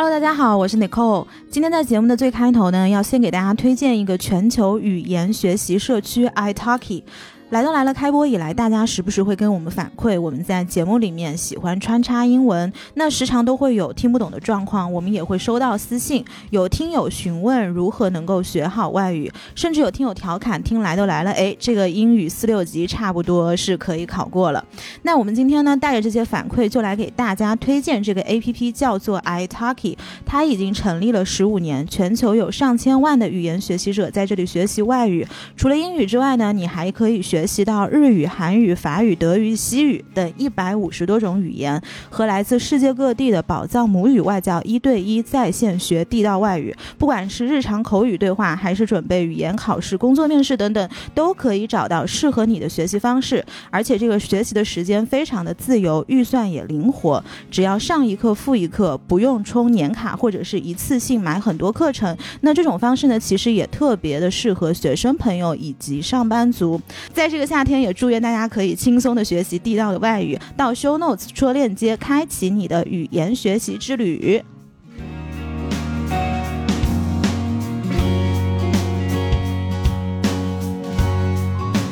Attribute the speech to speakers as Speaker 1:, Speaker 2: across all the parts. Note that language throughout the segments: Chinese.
Speaker 1: Hello，大家好，我是 Nicole。今天在节目的最开头呢，要先给大家推荐一个全球语言学习社区 iTalki。来都来了，开播以来，大家时不时会跟我们反馈，我们在节目里面喜欢穿插英文，那时常都会有听不懂的状况，我们也会收到私信，有听友询问如何能够学好外语，甚至有听友调侃，听来都来了，哎，这个英语四六级差不多是可以考过了。那我们今天呢，带着这些反馈，就来给大家推荐这个 A P P，叫做 iTalki，它已经成立了十五年，全球有上千万的语言学习者在这里学习外语。除了英语之外呢，你还可以学。学习到日语、韩语、法语、德语、西语等一百五十多种语言，和来自世界各地的宝藏母语外教一对一在线学地道外语。不管是日常口语对话，还是准备语言考试、工作面试等等，都可以找到适合你的学习方式。而且这个学习的时间非常的自由，预算也灵活，只要上一课付一课，不用充年卡或者是一次性买很多课程。那这种方式呢，其实也特别的适合学生朋友以及上班族。在在这个夏天，也祝愿大家可以轻松的学习地道的外语。到 Show Notes 戳链接，开启你的语言学习之旅。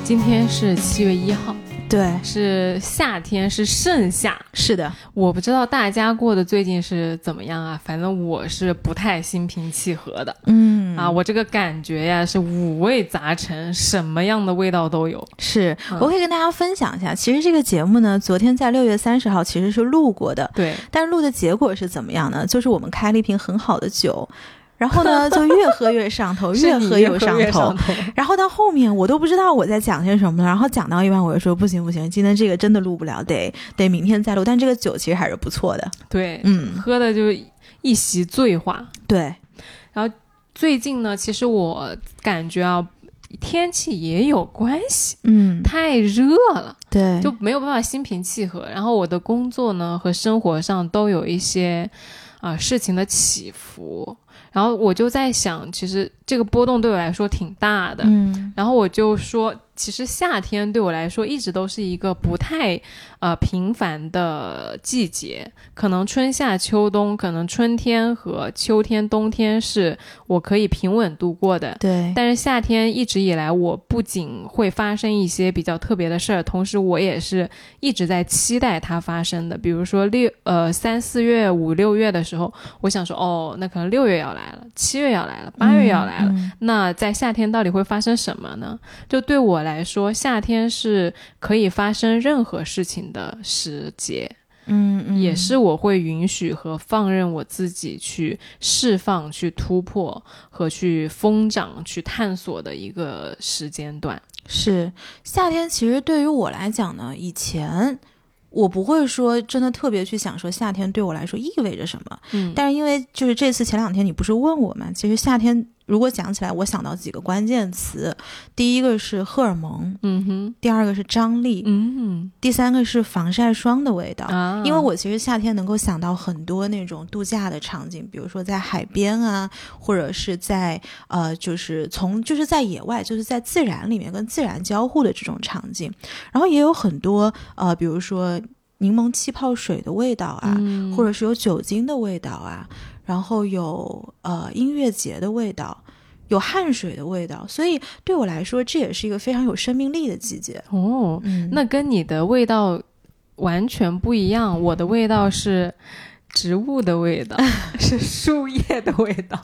Speaker 2: 今天是七月一号。
Speaker 1: 对，
Speaker 2: 是夏天，是盛夏。
Speaker 1: 是的，
Speaker 2: 我不知道大家过的最近是怎么样啊？反正我是不太心平气和的。
Speaker 1: 嗯
Speaker 2: 啊，我这个感觉呀是五味杂陈，什么样的味道都有。
Speaker 1: 是，我可以跟大家分享一下，其实这个节目呢，昨天在六月三十号其实是录过的。
Speaker 2: 对，
Speaker 1: 但是录的结果是怎么样呢？就是我们开了一瓶很好的酒。然后呢，就越喝越上头，越喝越上头。然后到后面，我都不知道我在讲些什么了。然后讲到一半，我就说不行不行，今天这个真的录不了，得得明天再录。但这个酒其实还是不错的。
Speaker 2: 对，
Speaker 1: 嗯，
Speaker 2: 喝的就一席醉话。
Speaker 1: 对。
Speaker 2: 然后最近呢，其实我感觉啊，天气也有关系。
Speaker 1: 嗯，
Speaker 2: 太热了。
Speaker 1: 对，
Speaker 2: 就没有办法心平气和。然后我的工作呢和生活上都有一些啊事情的起伏。然后我就在想，其实这个波动对我来说挺大的。
Speaker 1: 嗯，
Speaker 2: 然后我就说。其实夏天对我来说一直都是一个不太呃频繁的季节，可能春夏秋冬，可能春天和秋天、冬天是我可以平稳度过的。
Speaker 1: 对。
Speaker 2: 但是夏天一直以来，我不仅会发生一些比较特别的事儿，同时我也是一直在期待它发生的。比如说六呃三四月、五六月的时候，我想说哦，那可能六月要来了，七月要来了，八月要来了。那在夏天到底会发生什么呢？就对我。来说，夏天是可以发生任何事情的时节，
Speaker 1: 嗯嗯，
Speaker 2: 也是我会允许和放任我自己去释放、去突破和去疯长、去探索的一个时间段。
Speaker 1: 是夏天，其实对于我来讲呢，以前我不会说真的特别去想说夏天对我来说意味着什么，
Speaker 2: 嗯，
Speaker 1: 但是因为就是这次前两天你不是问我吗？其实夏天。如果讲起来，我想到几个关键词，第一个是荷尔蒙，
Speaker 2: 嗯哼，
Speaker 1: 第二个是张力，
Speaker 2: 嗯，
Speaker 1: 第三个是防晒霜的味道
Speaker 2: 啊。
Speaker 1: 因为我其实夏天能够想到很多那种度假的场景，比如说在海边啊，或者是在呃，就是从就是在野外，就是在自然里面跟自然交互的这种场景。然后也有很多呃，比如说柠檬气泡水的味道啊，或者是有酒精的味道啊。然后有呃音乐节的味道，有汗水的味道，所以对我来说，这也是一个非常有生命力的季节
Speaker 2: 哦。那跟你的味道完全不一样，我的味道是植物的味道，是树叶的味道，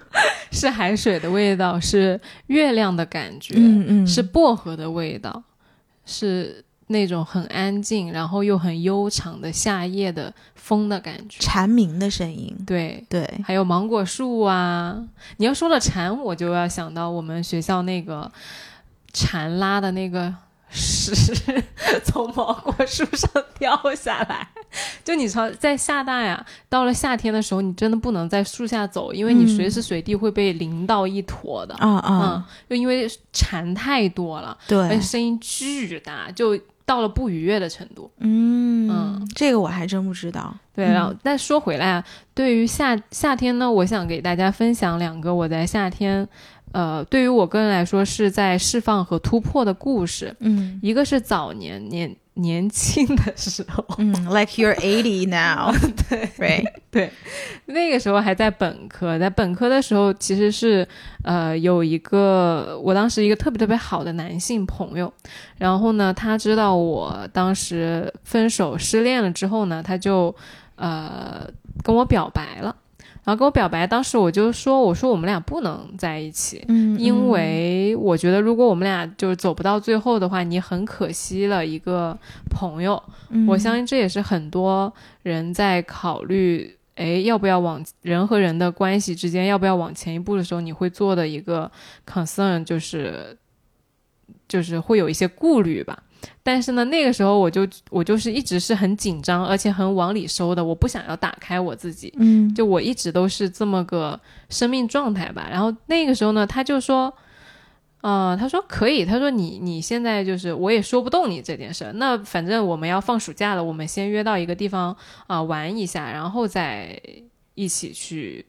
Speaker 2: 是海水的味道，是月亮的感觉，
Speaker 1: 嗯嗯，
Speaker 2: 是薄荷的味道，是。那种很安静，然后又很悠长的夏夜的风的感觉，
Speaker 1: 蝉鸣的声音，
Speaker 2: 对
Speaker 1: 对，
Speaker 2: 还有芒果树啊。你要说了蝉，我就要想到我们学校那个蝉拉的那个屎从芒果树上掉下来。就你朝在厦大呀，到了夏天的时候，你真的不能在树下走，因为你随时随地会被淋到一坨的
Speaker 1: 啊啊！
Speaker 2: 就因为蝉太多了，
Speaker 1: 对，
Speaker 2: 而且声音巨大，就。到了不愉悦的程度，
Speaker 1: 嗯
Speaker 2: 嗯，
Speaker 1: 这个我还真不知道。
Speaker 2: 对，然后但说回来啊，对于夏夏天呢，我想给大家分享两个我在夏天呃，对于我个人来说是在释放和突破的故事。
Speaker 1: 嗯。
Speaker 2: 一个是早年年年轻的时候，
Speaker 1: 嗯，like you're eighty now，对，right，
Speaker 2: 对，那个时候还在本科，在本科的时候其实是呃有一个我当时一个特别特别好的男性朋友，然后呢，他知道我当时分手失恋了之后呢，他就呃跟我表白了。然后跟我表白，当时我就说：“我说我们俩不能在一起，
Speaker 1: 嗯
Speaker 2: 因为我觉得如果我们俩就是走不到最后的话，你很可惜了一个朋友。
Speaker 1: 嗯
Speaker 2: 我相信这也是很多人在考虑，哎，要不要往人和人的关系之间要不要往前一步的时候，你会做的一个 concern，就是就是会有一些顾虑吧。但是呢，那个时候我就我就是一直是很紧张，而且很往里收的，我不想要打开我自己。
Speaker 1: 嗯
Speaker 2: 就我一直都是这么个生命状态吧。然后那个时候呢，他就说，呃，他说可以，他说你你现在就是我也说不动你这件事儿。那反正我们要放暑假了，我们先约到一个地方啊、玩一下，然后再一起去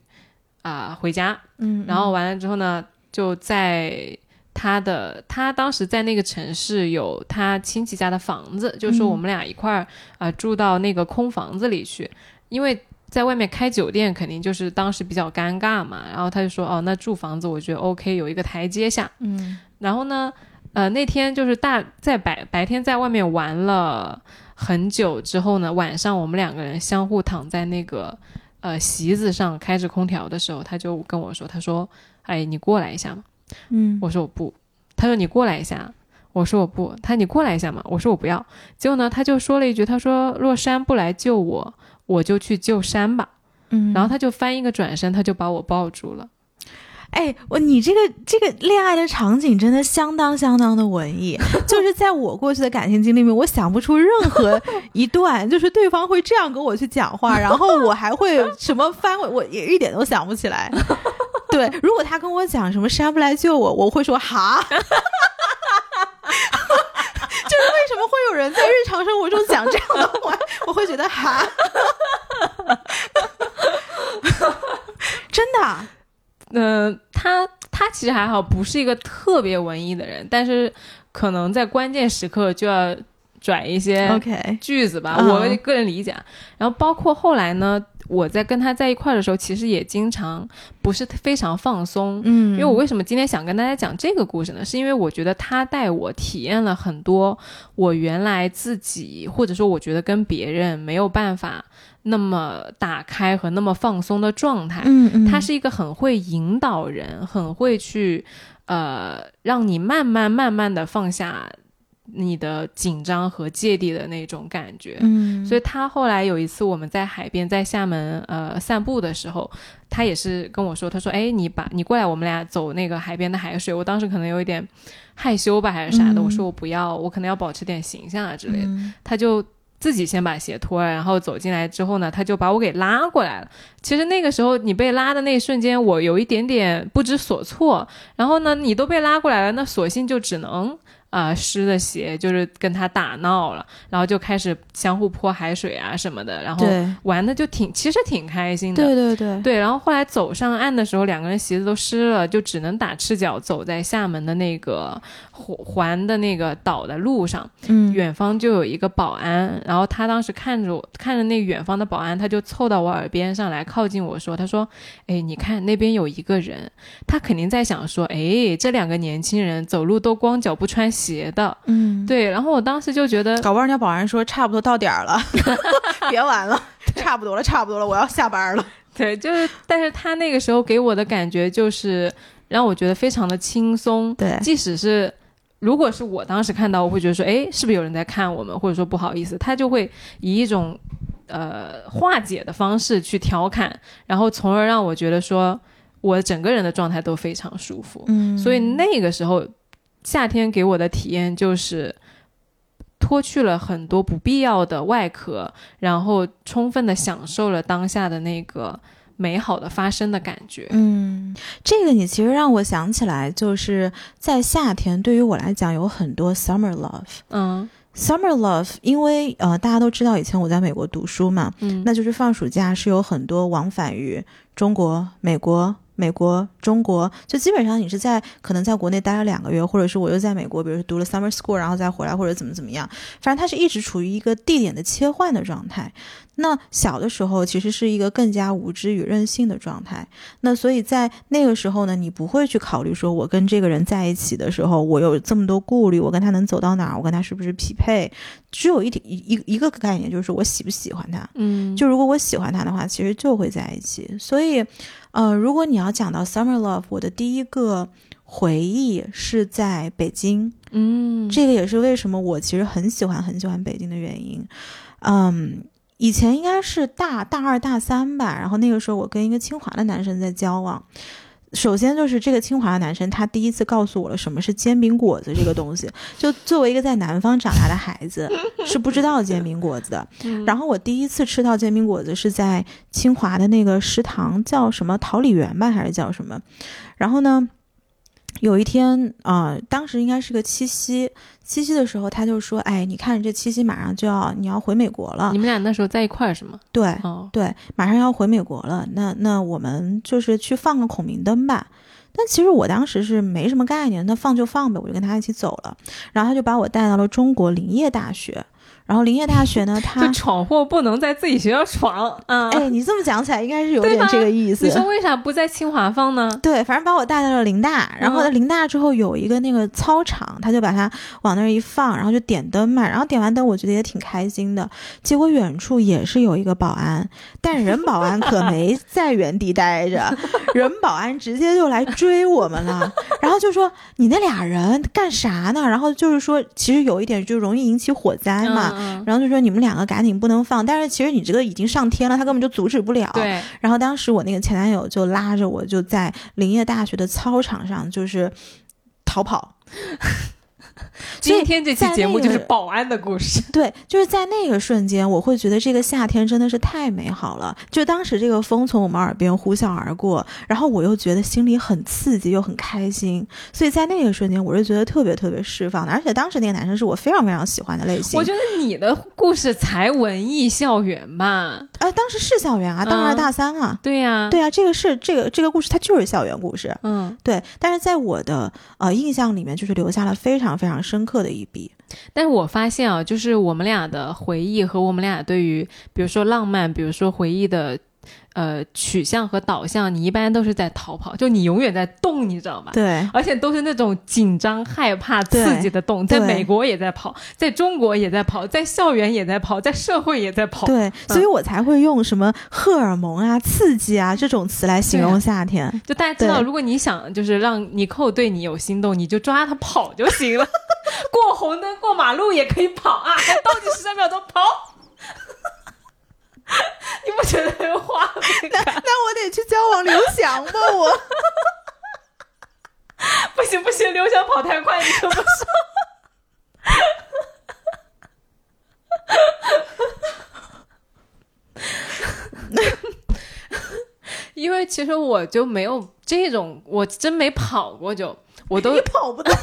Speaker 2: 啊、回家。
Speaker 1: 嗯，
Speaker 2: 然后完了之后呢，就在。他的他当时在那个城市有他亲戚家的房子，就说我们俩一块儿啊、住到那个空房子里去，因为在外面开酒店肯定就是当时比较尴尬嘛。然后他就说哦，那住房子我觉得 OK，有一个台阶下。
Speaker 1: 嗯
Speaker 2: 然后呢，呃，那天就是大在白白天在外面玩了很久之后呢，晚上我们两个人相互躺在那个呃席子上开着空调的时候，他就跟我说，他说：“哎，你过来一下嘛。”
Speaker 1: 嗯
Speaker 2: 我说我不。他说你过来一下。我说我不。他你过来一下嘛。我说我不要。结果呢，他就说了一句，他说若山不来救我，我就去救山吧。
Speaker 1: 嗯，
Speaker 2: 然后他就翻一个转身，他就把我抱住了。
Speaker 1: 哎，我你这个这个恋爱的场景真的相当相当的文艺，就是在我过去的感情经历里面，我想不出任何一段，就是对方会这样跟我去讲话，然后我还会什么翻过，我也一点都想不起来。对，如果他跟我讲什么山不来救我，我会说哈。就是为什么会有人在日常生活中讲这样的话，我会觉得哈，真的啊。
Speaker 2: 嗯、他他其实还好，不是一个特别文艺的人，但是可能在关键时刻就要转一些
Speaker 1: OK，
Speaker 2: 句子吧，
Speaker 1: 嗯
Speaker 2: 我个人理解。然后包括后来呢，我在跟他在一块儿的时候，其实也经常不是非常放松。
Speaker 1: 嗯，
Speaker 2: 因为我为什么今天想跟大家讲这个故事呢？是因为我觉得他带我体验了很多我原来自己或者说我觉得跟别人没有办法那么打开和那么放松的状态。
Speaker 1: 嗯嗯，
Speaker 2: 他是一个很会引导人，很会去呃让你慢慢慢慢的放下你的紧张和芥蒂的那种感觉。
Speaker 1: 嗯，
Speaker 2: 所以他后来有一次我们在海边在厦门呃散步的时候，他也是跟我说，他说：“哎，你把你过来，我们俩走那个海边的海水。”我当时可能有一点害羞吧，还是啥的，
Speaker 1: 嗯
Speaker 2: 我说我不要，我可能要保持点形象啊之类的。
Speaker 1: 嗯
Speaker 2: 他就自己先把鞋脱了，然后走进来之后呢，他就把我给拉过来了。其实那个时候你被拉的那一瞬间，我有一点点不知所措。然后呢，你都被拉过来了，那索性就只能啊、湿的鞋，就是跟他打闹了，然后就开始相互泼海水啊什么的，然后玩的就挺，其实挺开心的。
Speaker 1: 对对对，
Speaker 2: 对，然后后来走上岸的时候，两个人鞋子都湿了，就只能打赤脚走在厦门的那个环环的那个岛的路上。
Speaker 1: 嗯，
Speaker 2: 远方就有一个保安，然后他当时看着我，看着那远方的保安，他就凑到我耳边上来，靠近我说：“他说，哎，你看那边有一个人，他肯定在想说，哎，这两个年轻人走路都光脚不穿鞋的。”
Speaker 1: 嗯，
Speaker 2: 对，然后我当时就觉得，
Speaker 1: 搞不好人家保安说差不多到点儿了，别玩了，差不多了，差不多了，我要下班了。
Speaker 2: 对，就是，但是他那个时候给我的感觉就是让我觉得非常的轻松，
Speaker 1: 对，
Speaker 2: 即使是如果是我当时看到，我会觉得说，哎，是不是有人在看我们，或者说不好意思，他就会以一种呃化解的方式去调侃，然后从而让我觉得说我整个人的状态都非常舒服。
Speaker 1: 嗯
Speaker 2: 所以那个时候，夏天给我的体验就是脱去了很多不必要的外壳，然后充分的享受了当下的那个美好的发生的感觉。
Speaker 1: 嗯，这个你其实让我想起来，就是在夏天，对于我来讲有很多 summer love。
Speaker 2: 嗯
Speaker 1: Summer love，因为呃大家都知道，以前我在美国读书嘛，
Speaker 2: 嗯，
Speaker 1: 那就是放暑假是有很多往返于中国、美国、美国、中国，就基本上你是在可能在国内待了两个月，或者是我又在美国，比如说读了 summer school，然后再回来，或者怎么怎么样，反正他是一直处于一个地点的切换的状态。那小的时候其实是一个更加无知与任性的状态。那所以在那个时候呢，你不会去考虑说，我跟这个人在一起的时候，我有这么多顾虑，我跟他能走到哪儿，我跟他是不是匹配？只有一点一一一个概念，就是我喜不喜欢他。
Speaker 2: 嗯，
Speaker 1: 就如果我喜欢他的话，其实就会在一起。所以，呃，如果你要讲到 summer love，我的第一个回忆是在北京。
Speaker 2: 嗯，
Speaker 1: 这个也是为什么我其实很喜欢很喜欢北京的原因。嗯。以前应该是大大二大三吧，然后那个时候我跟一个清华的男生在交往。首先就是这个清华的男生，他第一次告诉我了什么是煎饼果子这个东西。就作为一个在南方长大的孩子，是不知道煎饼果子的。然后我第一次吃到煎饼果子是在清华的那个食堂，叫什么桃李园吧，还是叫什么？然后呢？有一天啊，当时应该是个七夕，七夕的时候他就说：“哎，你看这七夕马上就要你要回美国了。”
Speaker 2: 你们俩那时候在一块儿是吗？
Speaker 1: 对，对，马上要回美国了。那那我们就是去放个孔明灯吧。但其实我当时是没什么概念，那放就放呗，我就跟他一起走了。然后他就把我带到了中国林业大学。然后林业大学呢，它
Speaker 2: 闯祸不能在自己学校闯啊！
Speaker 1: 哎，你这么讲起来，应该是有点这个意思。
Speaker 2: 你说为啥不在清华放呢？
Speaker 1: 对，反正把我带到了林大，然后林大之后有一个那个操场，他就把它往那儿一放，然后就点灯嘛。然后点完灯，我觉得也挺开心的。结果远处也是有一个保安，但人保安可没 在原地待着，人保安直接就来追我们了，然后就说：“你那俩人干啥呢？”然后就是说，其实有一点就容易引起火灾嘛。然后就说你们两个赶紧不能放，但是其实你这个已经上天了，他根本就阻止不了。
Speaker 2: 对。
Speaker 1: 然后当时我那个前男友就拉着我就在林业大学的操场上就是逃跑。
Speaker 2: 今天这期节目就是保安的故事。
Speaker 1: 对，就是在那个瞬间，我会觉得这个夏天真的是太美好了。就当时这个风从我们耳边呼啸而过，然后我又觉得心里很刺激又很开心，所以在那个瞬间，我是觉得特别特别释放的。而且当时那个男生是我非常非常喜欢的类型。
Speaker 2: 我觉得你的故事才文艺校园吧？
Speaker 1: 啊，当时是校园啊，大二大三啊。
Speaker 2: 对呀，
Speaker 1: 对呀，这个是这个这个故事，它就是校园故事。
Speaker 2: 嗯，
Speaker 1: 对。但是在我的呃印象里面，就是留下了非常非常非常深刻的一笔。
Speaker 2: 但是我发现啊，就是我们俩的回忆和我们俩对于，比如说浪漫，比如说回忆的，呃，取向和导向，你一般都是在逃跑，就你永远在动，你知道吗？
Speaker 1: 对，
Speaker 2: 而且都是那种紧张、害怕、刺激的动。在美国也在跑，在中国也在跑，在校园也在跑，在社会也在跑。
Speaker 1: 对，所以我才会用什么荷尔蒙啊、刺激啊这种词来形容夏天。
Speaker 2: 就大家知道，如果你想就是让尼寇对你有心动，你就抓他跑就行了。过红灯、过马路也可以跑啊！倒计时三秒钟跑，你不觉得很有画面感？
Speaker 1: 那我得去交往刘翔吧，我
Speaker 2: 不行不行，刘翔跑太快，你可不说。因为其实我就没有这种，我真没跑过，就我都
Speaker 1: 你跑不动。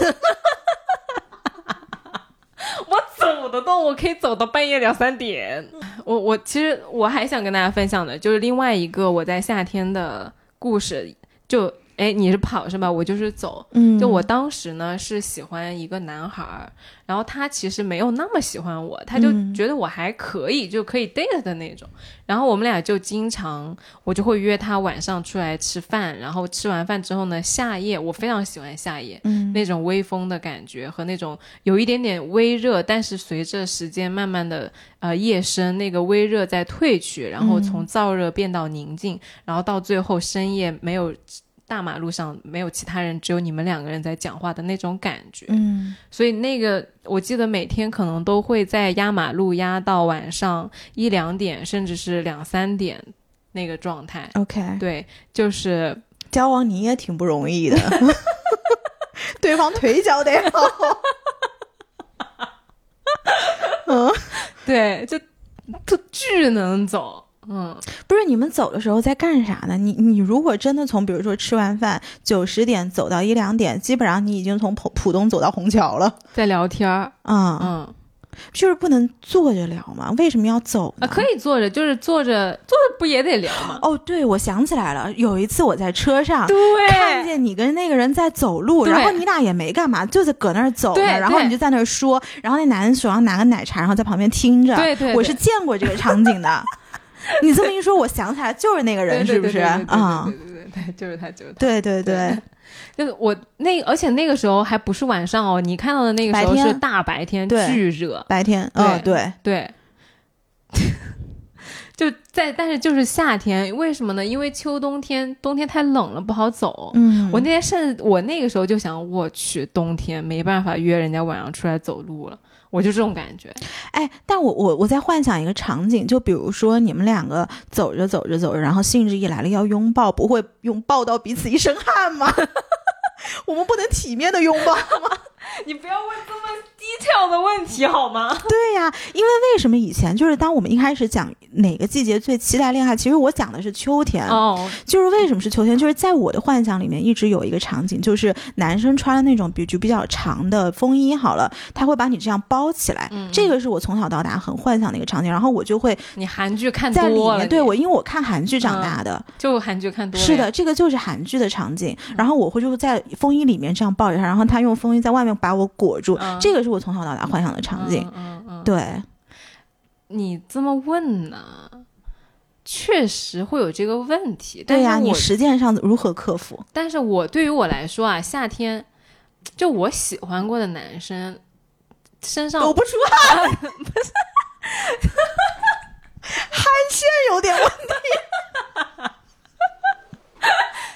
Speaker 2: 我走的动，我可以走到半夜两三点。我我其实我还想跟大家分享的，就是另外一个我在夏天的故事，就。哎，你是跑是吧？我就是走。
Speaker 1: 嗯，
Speaker 2: 就我当时呢是喜欢一个男孩儿，然后他其实没有那么喜欢我，他就觉得我还可以，就可以 date 的那种。然后我们俩就经常，我就会约他晚上出来吃饭，然后吃完饭之后呢，夏夜我非常喜欢夏夜，
Speaker 1: 嗯，
Speaker 2: 那种微风的感觉和那种有一点点微热，但是随着时间慢慢的呃夜深，那个微热在褪去，然后从燥热变到宁静，然后到最后深夜没有。大马路上没有其他人，只有你们两个人在讲话的那种感觉。
Speaker 1: 嗯，
Speaker 2: 所以那个我记得每天可能都会在压马路压到晚上一两点，甚至是两三点那个状态。
Speaker 1: OK，
Speaker 2: 对，就是
Speaker 1: 交往你也挺不容易的，对方腿脚得好。
Speaker 2: 嗯，对，就他巨能走。嗯，
Speaker 1: 不是你们走的时候在干啥呢？你你如果真的从比如说吃完饭九十点走到一两点，基本上你已经从浦浦东走到虹桥了，
Speaker 2: 在聊天儿。
Speaker 1: 嗯嗯，就是不能坐着聊吗？为什么要走
Speaker 2: 啊？可以坐着，就是坐着坐着不也得聊吗？
Speaker 1: 哦，对，我想起来了，有一次我在车上，
Speaker 2: 对，
Speaker 1: 看见你跟那个人在走路，然后你俩也没干嘛，就是搁那儿走呢，然后你就在那儿说，然后那男人手上拿个奶茶，然后在旁边听着。
Speaker 2: 对对，
Speaker 1: 我是见过这个场景的。你这么一说，我想起来就是那个人，是不是？
Speaker 2: 啊，对对对，对就是他，就是他。
Speaker 1: 对对对。
Speaker 2: 就是我那，而且那个时候还不是晚上哦，你看到的那个时候是大白天，巨热，
Speaker 1: 白天，
Speaker 2: 嗯，
Speaker 1: 对
Speaker 2: 对，就在，但是就是夏天，为什么呢？因为秋冬天，冬天太冷了，不好走。
Speaker 1: 嗯，
Speaker 2: 我那天甚至我那个时候就想，我去，冬天没办法约人家晚上出来走路了，我就这种感觉。
Speaker 1: 哎，但我我我在幻想一个场景，就比如说你们两个走着走着走着，然后兴致一来了要拥抱，不会拥抱到彼此一身汗吗？我们不能体面的拥抱吗？
Speaker 2: 你不要问这么低调的问题好吗？
Speaker 1: 对呀，因为为什么以前就是当我们一开始讲哪个季节最期待恋爱，其实我讲的是秋天
Speaker 2: 哦，
Speaker 1: 就是为什么是秋天？就是在我的幻想里面一直有一个场景，就是男生穿了那种比就比较长的风衣，好了，他会把你这样包起来，这个是我从小到大很幻想的一个场景，然后我就会
Speaker 2: 你韩剧看
Speaker 1: 在里面，对我因为我看韩剧长大的，
Speaker 2: 就韩剧看多了，
Speaker 1: 是的，这个就是韩剧的场景，然后我会就在风衣里面这样抱着他，然后他用风衣在外面把我裹住。这个是我从小到大幻想的场景。
Speaker 2: 嗯嗯，
Speaker 1: 对，
Speaker 2: 你这么问呢，确实会有这个问题。
Speaker 1: 对呀，你实践上如何克服？
Speaker 2: 但是我对于我来说啊，夏天就我喜欢过的男生身上
Speaker 1: 抖不出汗，不 是汗腺有点问题。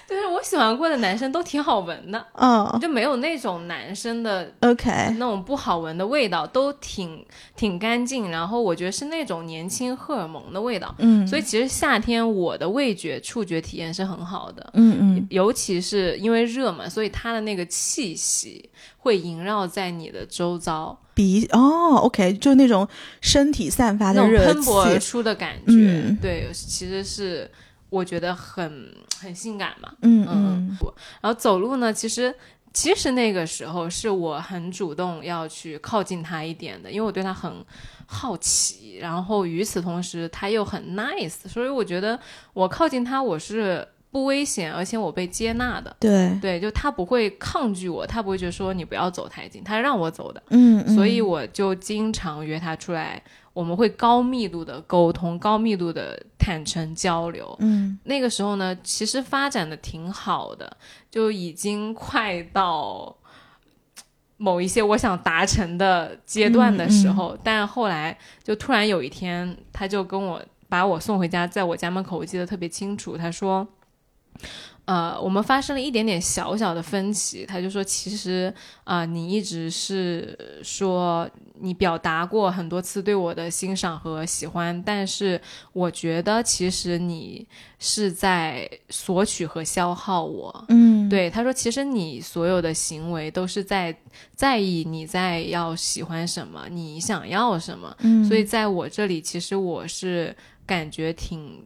Speaker 2: 就是我喜欢过的男生都挺好闻的，
Speaker 1: 嗯，
Speaker 2: 就没有那种男生的
Speaker 1: OK
Speaker 2: 那种不好闻的味道，都挺挺干净。然后我觉得是那种年轻荷尔蒙的味道，
Speaker 1: 嗯，
Speaker 2: 所以其实夏天我的味觉触觉体验是很好的，
Speaker 1: 嗯嗯，
Speaker 2: 尤其是因为热嘛，所以它的那个气息会萦绕在你的周遭，
Speaker 1: 鼻哦 OK，就那种身体散发的热
Speaker 2: 气喷薄而出的感觉，对，其实是。我觉得很很性感嘛，
Speaker 1: 嗯嗯，
Speaker 2: 然后走路呢，其实其实那个时候是我很主动要去靠近他一点的，因为我对他很好奇，然后与此同时他又很 nice，所以我觉得我靠近他我是不危险，而且我被接纳的，
Speaker 1: 对。
Speaker 2: 对，就他不会抗拒我，他不会觉得说你不要走太近，他让我走的，
Speaker 1: 嗯，
Speaker 2: 所以我就经常约他出来。我们会高密度的沟通，高密度的坦诚交流。
Speaker 1: 嗯，
Speaker 2: 那个时候呢，其实发展的挺好的，就已经快到某一些我想达成的阶段的时候。但后来就突然有一天，他就跟我把我送回家，在我家门口，我记得特别清楚。他说。呃，我们发生了一点点小小的分歧，他就说，其实啊，你一直是说你表达过很多次对我的欣赏和喜欢，但是我觉得其实你是在索取和消耗我。
Speaker 1: 嗯，
Speaker 2: 对，他说，其实你所有的行为都是在在意你在要喜欢什么，你想要什么。
Speaker 1: 嗯，
Speaker 2: 所以在我这里，其实我是感觉挺。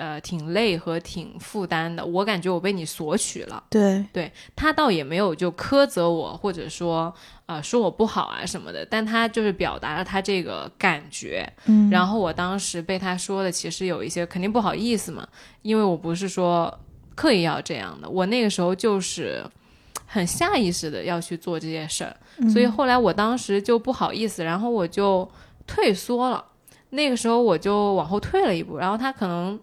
Speaker 2: 呃，挺累和挺负担的，我感觉我被你索取了。
Speaker 1: 对，
Speaker 2: 对他倒也没有就苛责我，或者说呃说我不好啊什么的，但他就是表达了他这个感觉。
Speaker 1: 嗯，
Speaker 2: 然后我当时被他说的，其实有一些肯定不好意思嘛，因为我不是说刻意要这样的，我那个时候就是很下意识的要去做这件事儿，所以后来我当时就不好意思，然后我就退缩了。那个时候我就往后退了一步，然后他可能。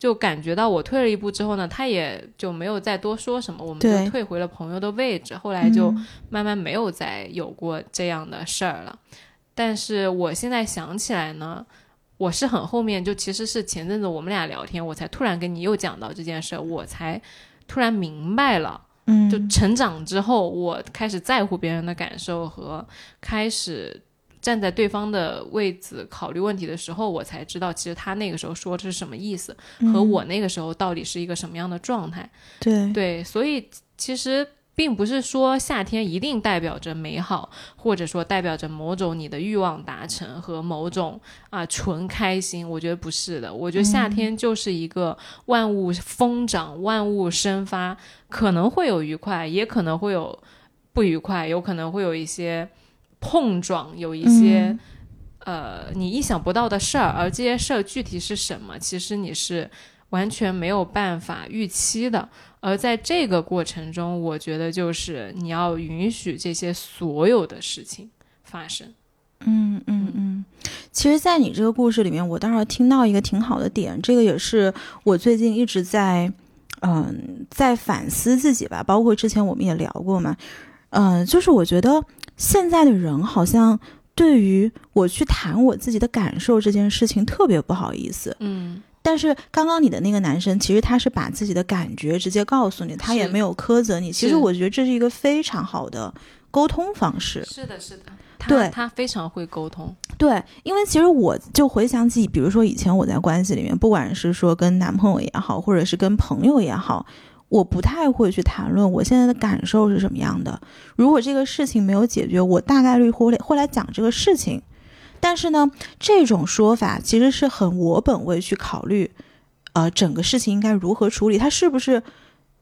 Speaker 2: 就感觉到我退了一步之后呢，他也就没有再多说什么，我们就退回了朋友的位置。后来就慢慢没有再有过这样的事儿了。但是我现在想起来呢，我是很后面，就其实是前阵子我们俩聊天，我才突然跟你又讲到这件事儿，我才突然明白了。
Speaker 1: 嗯，
Speaker 2: 就成长之后，我开始在乎别人的感受和开始。站在对方的位置考虑问题的时候，我才知道，其实他那个时候说的是什么意思，和我那个时候到底是一个什么样的状态。
Speaker 1: 对
Speaker 2: 对，所以其实并不是说夏天一定代表着美好，或者说代表着某种你的欲望达成和某种啊纯开心。我觉得不是的，我觉得夏天就是一个万物疯长、万物生发，可能会有愉快，也可能会有不愉快，有可能会有一些。碰撞，有一些、呃你意想不到的事儿，而这些事儿具体是什么，其实你是完全没有办法预期的。而在这个过程中，我觉得就是你要允许这些所有的事情发生。
Speaker 1: 嗯嗯嗯，其实，在你这个故事里面，我倒是听到一个挺好的点，这个也是我最近一直在，嗯，在反思自己吧。包括之前我们也聊过嘛，嗯，就是我觉得现在的人好像对于我去谈我自己的感受这件事情特别不好意思。
Speaker 2: 嗯，
Speaker 1: 但是刚刚你的那个男生，其实他是把自己的感觉直接告诉你，他也没有苛责你。其实我觉得这是一个非常好的沟通方式。
Speaker 2: 是的，是的，他
Speaker 1: 对
Speaker 2: 他非常会沟通。
Speaker 1: 对，因为其实我就回想起，比如说以前我在关系里面，不管是说跟男朋友也好，或者是跟朋友也好，我不太会去谈论我现在的感受是什么样的。如果这个事情没有解决，我大概率会会来讲这个事情。但是呢，这种说法其实是很我本位去考虑，呃，整个事情应该如何处理，它是不是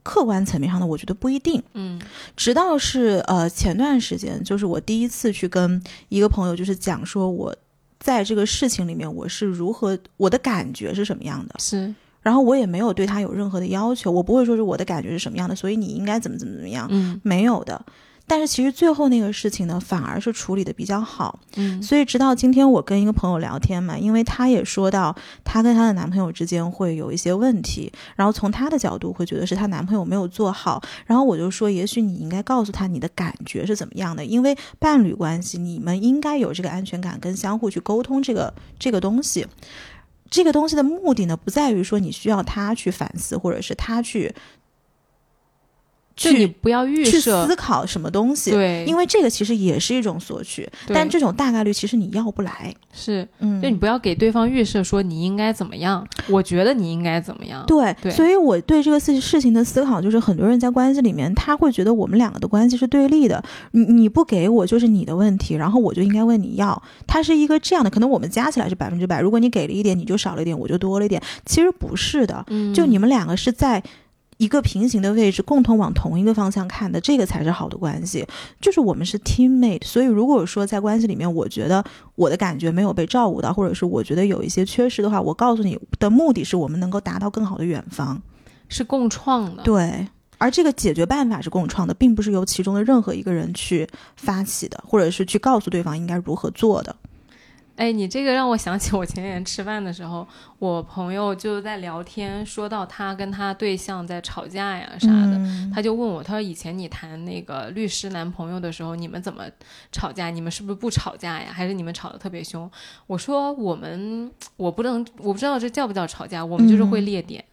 Speaker 1: 客观层面上的，我觉得不一定。
Speaker 2: 嗯
Speaker 1: 直到是呃前段时间，就是我第一次去跟一个朋友，就是讲说我在这个事情里面我是如何，我的感觉是什么样的，
Speaker 2: 是，
Speaker 1: 然后我也没有对他有任何的要求，我不会说是我的感觉是什么样的，所以你应该怎么怎么怎么样，
Speaker 2: 嗯
Speaker 1: 没有的。但是其实最后那个事情呢，反而是处理的比较好。
Speaker 2: 嗯
Speaker 1: 所以直到今天我跟一个朋友聊天嘛，因为她也说到她跟她的男朋友之间会有一些问题，然后从她的角度会觉得是她男朋友没有做好，然后我就说，也许你应该告诉她你的感觉是怎么样的，因为伴侣关系你们应该有这个安全感跟相互去沟通这个这个东西。这个东西的目的呢，不在于说你需要他去反思，或者是他去
Speaker 2: 就你不要预
Speaker 1: 去
Speaker 2: 设
Speaker 1: 思，考什么东西，
Speaker 2: 对，
Speaker 1: 因为这个其实也是一种索取，但这种大概率其实你要不来，
Speaker 2: 是，
Speaker 1: 嗯，
Speaker 2: 就你不要给对方预设说你应该怎么样，我觉得你应该怎么样。
Speaker 1: 对，
Speaker 2: 对
Speaker 1: 所以我对这个事事情的思考就是，很多人在关系里面，他会觉得我们两个的关系是对立的，你你不给我就是你的问题，然后我就应该问你要，它是一个这样的，可能我们加起来是百分之百，如果你给了一点，你就少了一点，我就多了一点，其实不是的，
Speaker 2: 嗯，
Speaker 1: 就你们两个是在。一个平行的位置，共同往同一个方向看的，这个才是好的关系。就是我们是 teammate，所以如果说在关系里面，我觉得我的感觉没有被照顾到，或者是我觉得有一些缺失的话，我告诉你的目的是我们能够达到更好的远方。
Speaker 2: 是共创的。
Speaker 1: 对，而这个解决办法是共创的，并不是由其中的任何一个人去发起的，或者是去告诉对方应该如何做的。
Speaker 2: 哎，你这个让我想起我前几天吃饭的时候，我朋友就在聊天，说到他跟他对象在吵架呀啥的，
Speaker 1: 嗯
Speaker 2: 他就问我，他说以前你谈那个律师男朋友的时候，你们怎么吵架？你们是不是不吵架呀？还是你们吵得特别凶？我说我们我不能，我不知道这叫不叫吵架，我们就是会
Speaker 1: 嗯
Speaker 2: 列点。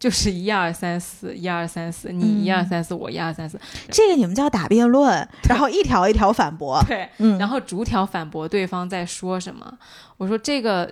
Speaker 2: 就是一二三四，一二三四，你一二
Speaker 1: 嗯
Speaker 2: 三四，我一二三四，
Speaker 1: 这个你们叫打辩论，然后一条一条反驳。
Speaker 2: 对，
Speaker 1: 嗯，
Speaker 2: 然后逐条反驳对方在说什么。我说这个，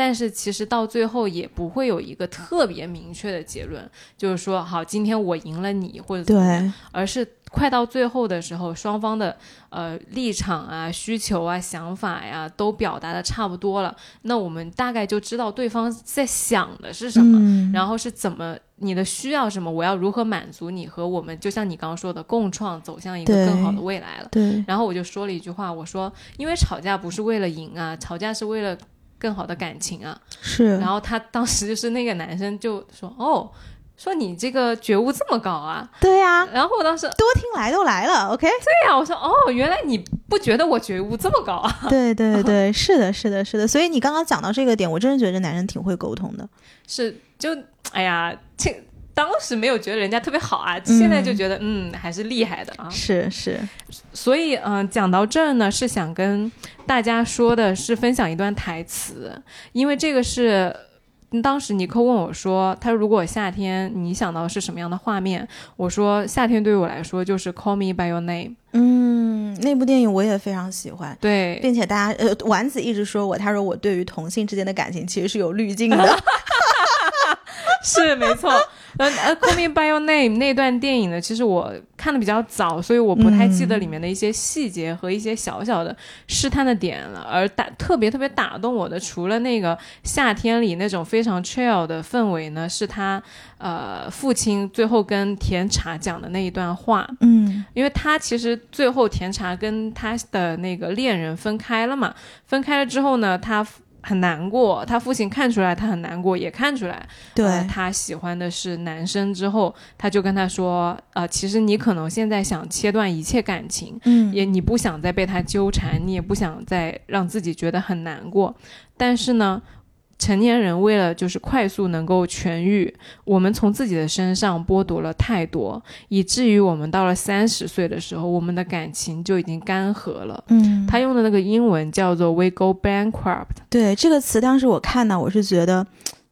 Speaker 2: 但是其实到最后也不会有一个特别明确的结论，就是说好，今天我赢了你或者怎么样，
Speaker 1: 对，
Speaker 2: 而是快到最后的时候，双方的呃立场啊、需求啊、想法呀都表达的差不多了，那我们大概就知道对方在想的是什么。
Speaker 1: 嗯，
Speaker 2: 然后是怎么你的需要什么，我要如何满足你和我们，就像你刚刚说的，共创走向一个更好的未来了。
Speaker 1: 对，
Speaker 2: 然后我就说了一句话，我说因为吵架不是为了赢啊，吵架是为了更好的感情啊。
Speaker 1: 是。
Speaker 2: 然后他当时就是那个男生就说哦，说你这个觉悟这么高啊。
Speaker 1: 对呀、
Speaker 2: 然后我当时
Speaker 1: 多听来都来了，OK。
Speaker 2: 对呀、我说哦，原来你不觉得我觉悟这么高啊？
Speaker 1: 对对对，是的，是的，是的。所以你刚刚讲到这个点，我真的觉得这男人挺会沟通的。
Speaker 2: 是就哎呀，这当时没有觉得人家特别好啊，现在就觉得嗯还是厉害的啊。
Speaker 1: 是是，
Speaker 2: 所以，嗯、讲到这儿呢，是想跟大家说的是分享一段台词，因为这个是嗯当时尼克问我说，他说如果夏天你想到是什么样的画面？我说夏天对于我来说就是 Call Me by Your Name，
Speaker 1: 嗯，那部电影我也非常喜欢。
Speaker 2: 对，
Speaker 1: 并且大家呃，丸子一直说我，他说我对于同性之间的感情其实是有滤镜的。
Speaker 2: 是没错。呃呃，Call Me by Your Name 那段电影呢，其实我看的比较早，所以我不太记得里面的一些细节和一些小小的试探的点了。而打特别特别打动我的，除了那个夏天里那种非常 chill 的氛围呢，是他呃父亲最后跟甜茶讲的那一段话。
Speaker 1: 嗯，
Speaker 2: 因为他其实最后甜茶跟他的那个恋人分开了嘛，分开了之后呢，他。很难过，他父亲看出来他很难过，也看出来，
Speaker 1: 对
Speaker 2: 他喜欢的是男生。之后，他就跟他说：“呃，其实你可能现在想切断一切感情，
Speaker 1: 嗯，
Speaker 2: 也你不想再被他纠缠，你也不想再让自己觉得很难过，但是呢。”成年人为了就是快速能够痊愈，我们从自己的身上剥夺了太多，以至于我们到了三十岁的时候，我们的感情就已经干涸了。
Speaker 1: 嗯，
Speaker 2: 他用的那个英文叫做 “we go bankrupt”。
Speaker 1: 对这个词，当时我看到，我是觉得。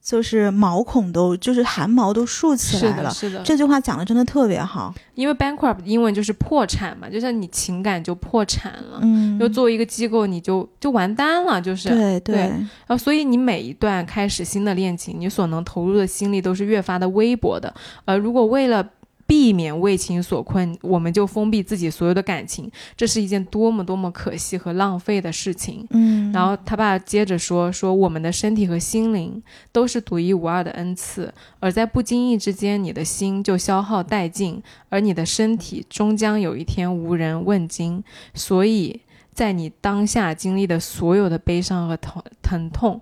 Speaker 1: 就是毛孔都，就是汗毛都竖起来了。
Speaker 2: 是的，
Speaker 1: 这句话讲的真的特别好。
Speaker 2: 因为 bankrupt 英文就是破产嘛，就像你情感就破产了。
Speaker 1: 嗯，
Speaker 2: 就作为一个机构，你就就完蛋了，就是
Speaker 1: 对
Speaker 2: 对。然后，所以你每一段开始新的恋情，你所能投入的心力都是越发的微薄的。呃如果为了避免为情所困，我们就封闭自己所有的感情，这是一件多么多么可惜和浪费的事情。
Speaker 1: 嗯，
Speaker 2: 然后他爸接着说：“说我们的身体和心灵都是独一无二的恩赐，而在不经意之间，你的心就消耗殆尽，而你的身体终将有一天无人问津。所以在你当下经历的所有的悲伤和疼疼痛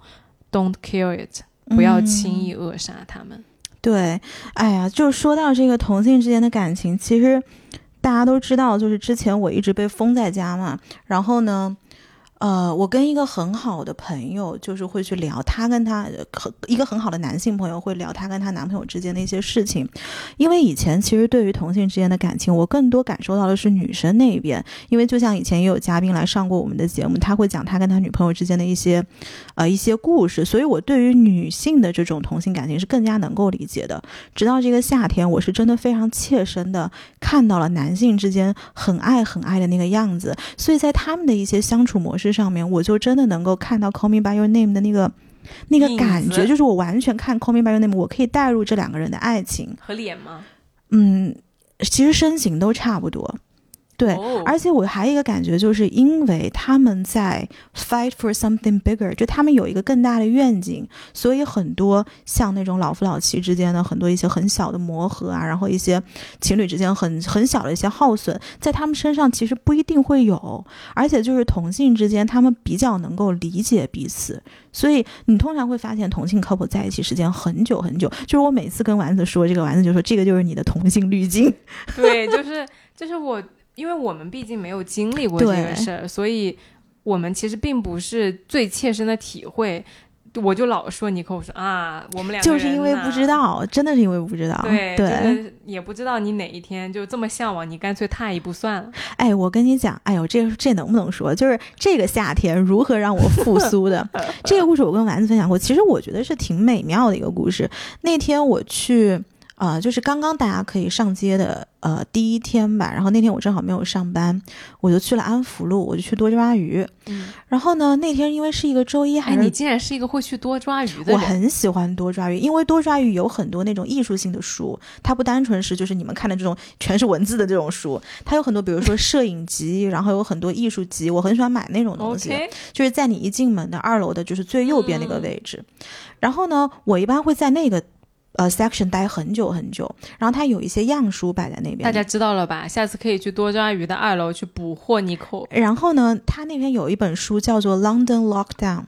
Speaker 2: ，Don't kill it，不要轻易扼杀他们。”
Speaker 1: 对，哎呀，就说到这个同性之间的感情，其实大家都知道，就是之前我一直被封在家嘛，然后呢。呃，我跟一个很好的朋友，就是会去聊他跟他很一个很好的男性朋友会聊他跟他男朋友之间的一些事情，因为以前其实对于同性之间的感情，我更多感受到的是女生那一边，因为就像以前也有嘉宾来上过我们的节目，他会讲他跟他女朋友之间的一些呃一些故事，所以我对于女性的这种同性感情是更加能够理解的。直到这个夏天，我是真的非常切身的看到了男性之间很爱很爱的那个样子，所以在他们的一些相处模式。这上面我就真的能够看到《Call Me by Your Name》的那个那个感觉，就是我完全看《Call Me by Your Name》，我可以带入这两个人的爱情
Speaker 2: 和脸吗？
Speaker 1: 嗯，其实身形都差不多。对，而且我还有一个感觉，就是因为他们在 fight for something bigger，就他们有一个更大的愿景，所以很多像那种老夫老妻之间的很多一些很小的磨合啊，然后一些情侣之间很很小的一些耗损，在他们身上其实不一定会有，而且就是同性之间，他们比较能够理解彼此，所以你通常会发现同性 couple 在一起时间很久很久。就是我每次跟丸子说这个，丸子就说这个就是你的同性滤镜。
Speaker 2: 对，就是就是我。因为我们毕竟没有经历过这个事儿，所以我们其实并不是最切身的体会。我就老说尼克，我说啊，我们俩
Speaker 1: 就是因为不知道，真的是因为不知道，
Speaker 2: 对
Speaker 1: 对，
Speaker 2: 也不知道你哪一天就这么向往，你干脆踏一步算了。
Speaker 1: 哎，我跟你讲，哎呦，这这能不能说？就是这个夏天如何让我复苏的 这个故事，我跟丸子分享过。其实我觉得是挺美妙的一个故事。那天我去。啊，就是刚刚大家可以上街的呃第一天吧，然后那天我正好没有上班，我就去了安福路，我就去多抓鱼。
Speaker 2: 嗯，
Speaker 1: 然后呢，那天因为是一个周一，还是
Speaker 2: 你竟然是一个会去多抓鱼的
Speaker 1: 人？我很喜欢多抓鱼，因为多抓鱼有很多那种艺术性的书，它不单纯是就是你们看的这种全是文字的这种书，它有很多，比如说摄影集，然后有很多艺术集，我很喜欢买那种东西。就是在你一进门的二楼的，就是最右边那个位置。然后呢，我一般会在那个。呃，section 待很久很久，然后它有一些样书摆在那边，
Speaker 2: 大家知道了吧？下次可以去多抓鱼的二楼去捕获尼寇。
Speaker 1: 然后呢，他那边有一本书叫做《London Lockdown》，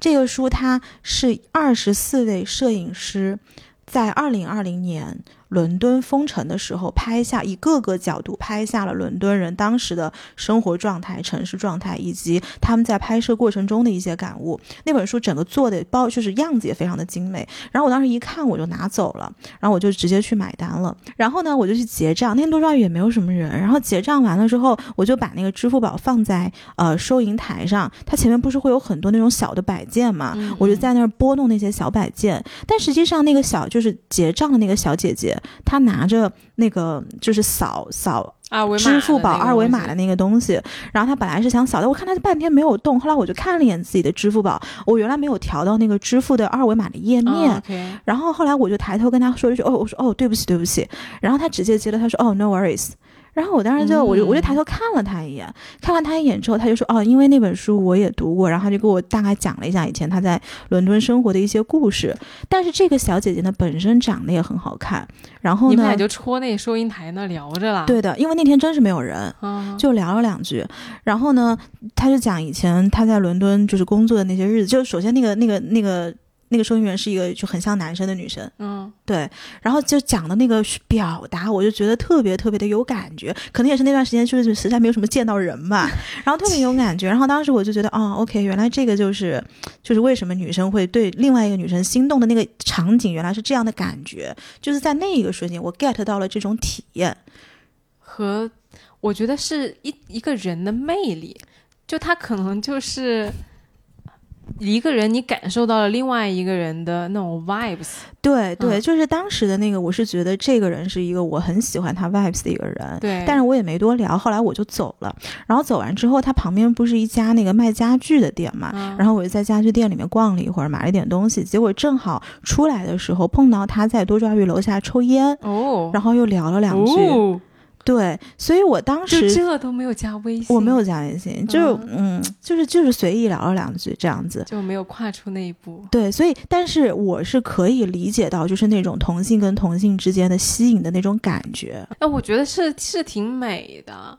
Speaker 1: 这个书它是二十四位摄影师在二零二零年。伦敦封城的时候，拍下以各个角度拍下了伦敦人当时的生活状态、城市状态，以及他们在拍摄过程中的一些感悟。那本书整个做的包就是样子也非常的精美。然后我当时一看，我就拿走了，然后我就直接去买单了。然后呢，我就去结账。那天多抓鱼也没有什么人。然后结账完了之后，我就把那个支付宝放在呃收银台上，它前面不是会有很多那种小的摆件嘛？我就在那儿拨弄那些小摆件。但实际上，那个小就是结账的那个小姐姐。他拿着那个就是扫扫支付宝二维码的那个东西，然后他本来是想扫的，我看他半天没有动，后来我就看了一眼自己的支付宝，我原来没有调到那个支付的二维码的页面。然后后来我就抬头跟他说一句：“哦，我说哦，对不起，对不起。”然后他直接接了，他说：“哦，no worries。”然后我当时就我就我就抬头看了他一眼，看完他一眼之后，他就说：“哦，因为那本书我也读过。”然后他就给我大概讲了一下以前他在伦敦生活的一些故事。但是这个小姐姐呢，本身长得也很好看。然后呢
Speaker 2: 你们俩，就戳那收银台那聊着了。，
Speaker 1: 对的，因为那天真是没有人，
Speaker 2: 嗯，
Speaker 1: 就聊了两句。然后呢，他就讲以前他在伦敦就是工作的那些日子。就首先那个那个那个那个收银员是一个就很像男生的女生。
Speaker 2: 嗯，
Speaker 1: 对，然后就讲的那个表达，我就觉得特别特别的有感觉，可能也是那段时间就是实在没有什么见到人吧，然后特别有感觉。然后当时我就觉得，哦，OK，原来这个就是就是为什么女生会对另外一个女生心动的那个场景，原来是这样的感觉，就是在那一个瞬间，我 get 到了这种体验。
Speaker 2: 和我觉得是一一个人的魅力，就他可能就是一个人，你感受到了另外一个人的那种 vibes。
Speaker 1: 对对，
Speaker 2: 嗯
Speaker 1: 就是当时的那个，我是觉得这个人是一个我很喜欢他 vibes 的一个人。
Speaker 2: 对，
Speaker 1: 但是我也没多聊，后来我就走了。然后走完之后，他旁边不是一家那个卖家具的店嘛，
Speaker 2: 嗯
Speaker 1: 然后我就在家具店里面逛了一会儿，买了一点东西。结果正好出来的时候碰到他在多抓鱼楼下抽烟，
Speaker 2: 哦，
Speaker 1: 然后又聊了两句。
Speaker 2: 哦，
Speaker 1: 对，所以我当
Speaker 2: 就
Speaker 1: 时
Speaker 2: 这都没有加微信，
Speaker 1: 我没有加微信，就嗯，就是就是随意聊了两句这样子。
Speaker 2: 就没有跨出那一步。
Speaker 1: 对，所以但是我是可以理解到，就是那种同性跟同性之间的吸引的那种感觉。
Speaker 2: 哎，我觉得是是挺美的。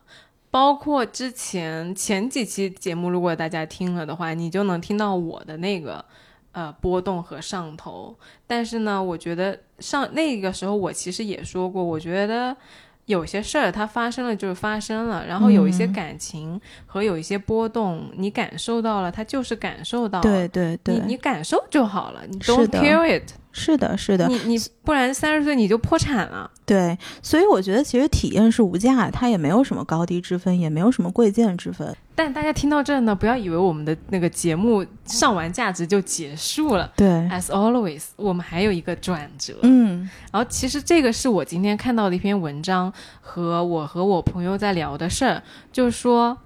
Speaker 2: 包括之前前几期节目，如果大家听了的话，你就能听到我的那个呃波动和上头。但是呢，我觉得上那个时候我其实也说过，我觉得有些事儿它发生了就是发生了，然后有一些
Speaker 1: 嗯
Speaker 2: 感情和有一些波动，你感受到了，它就是感受到了。
Speaker 1: 对对对，
Speaker 2: 你你感受就好了，你 don't
Speaker 1: 的
Speaker 2: care it，
Speaker 1: 是的，是的，
Speaker 2: 你你不然三十岁你就破产了。
Speaker 1: 对，所以我觉得其实体验是无价的，它也没有什么高低之分，也没有什么贵贱之分。
Speaker 2: 但大家听到这儿呢，不要以为我们的那个节目上完价值就结束了。
Speaker 1: 对
Speaker 2: ，As always，我们还有一个转折。
Speaker 1: 嗯
Speaker 2: 然后其实这个是我今天看到的一篇文章，和我和我朋友在聊的事儿，就是说，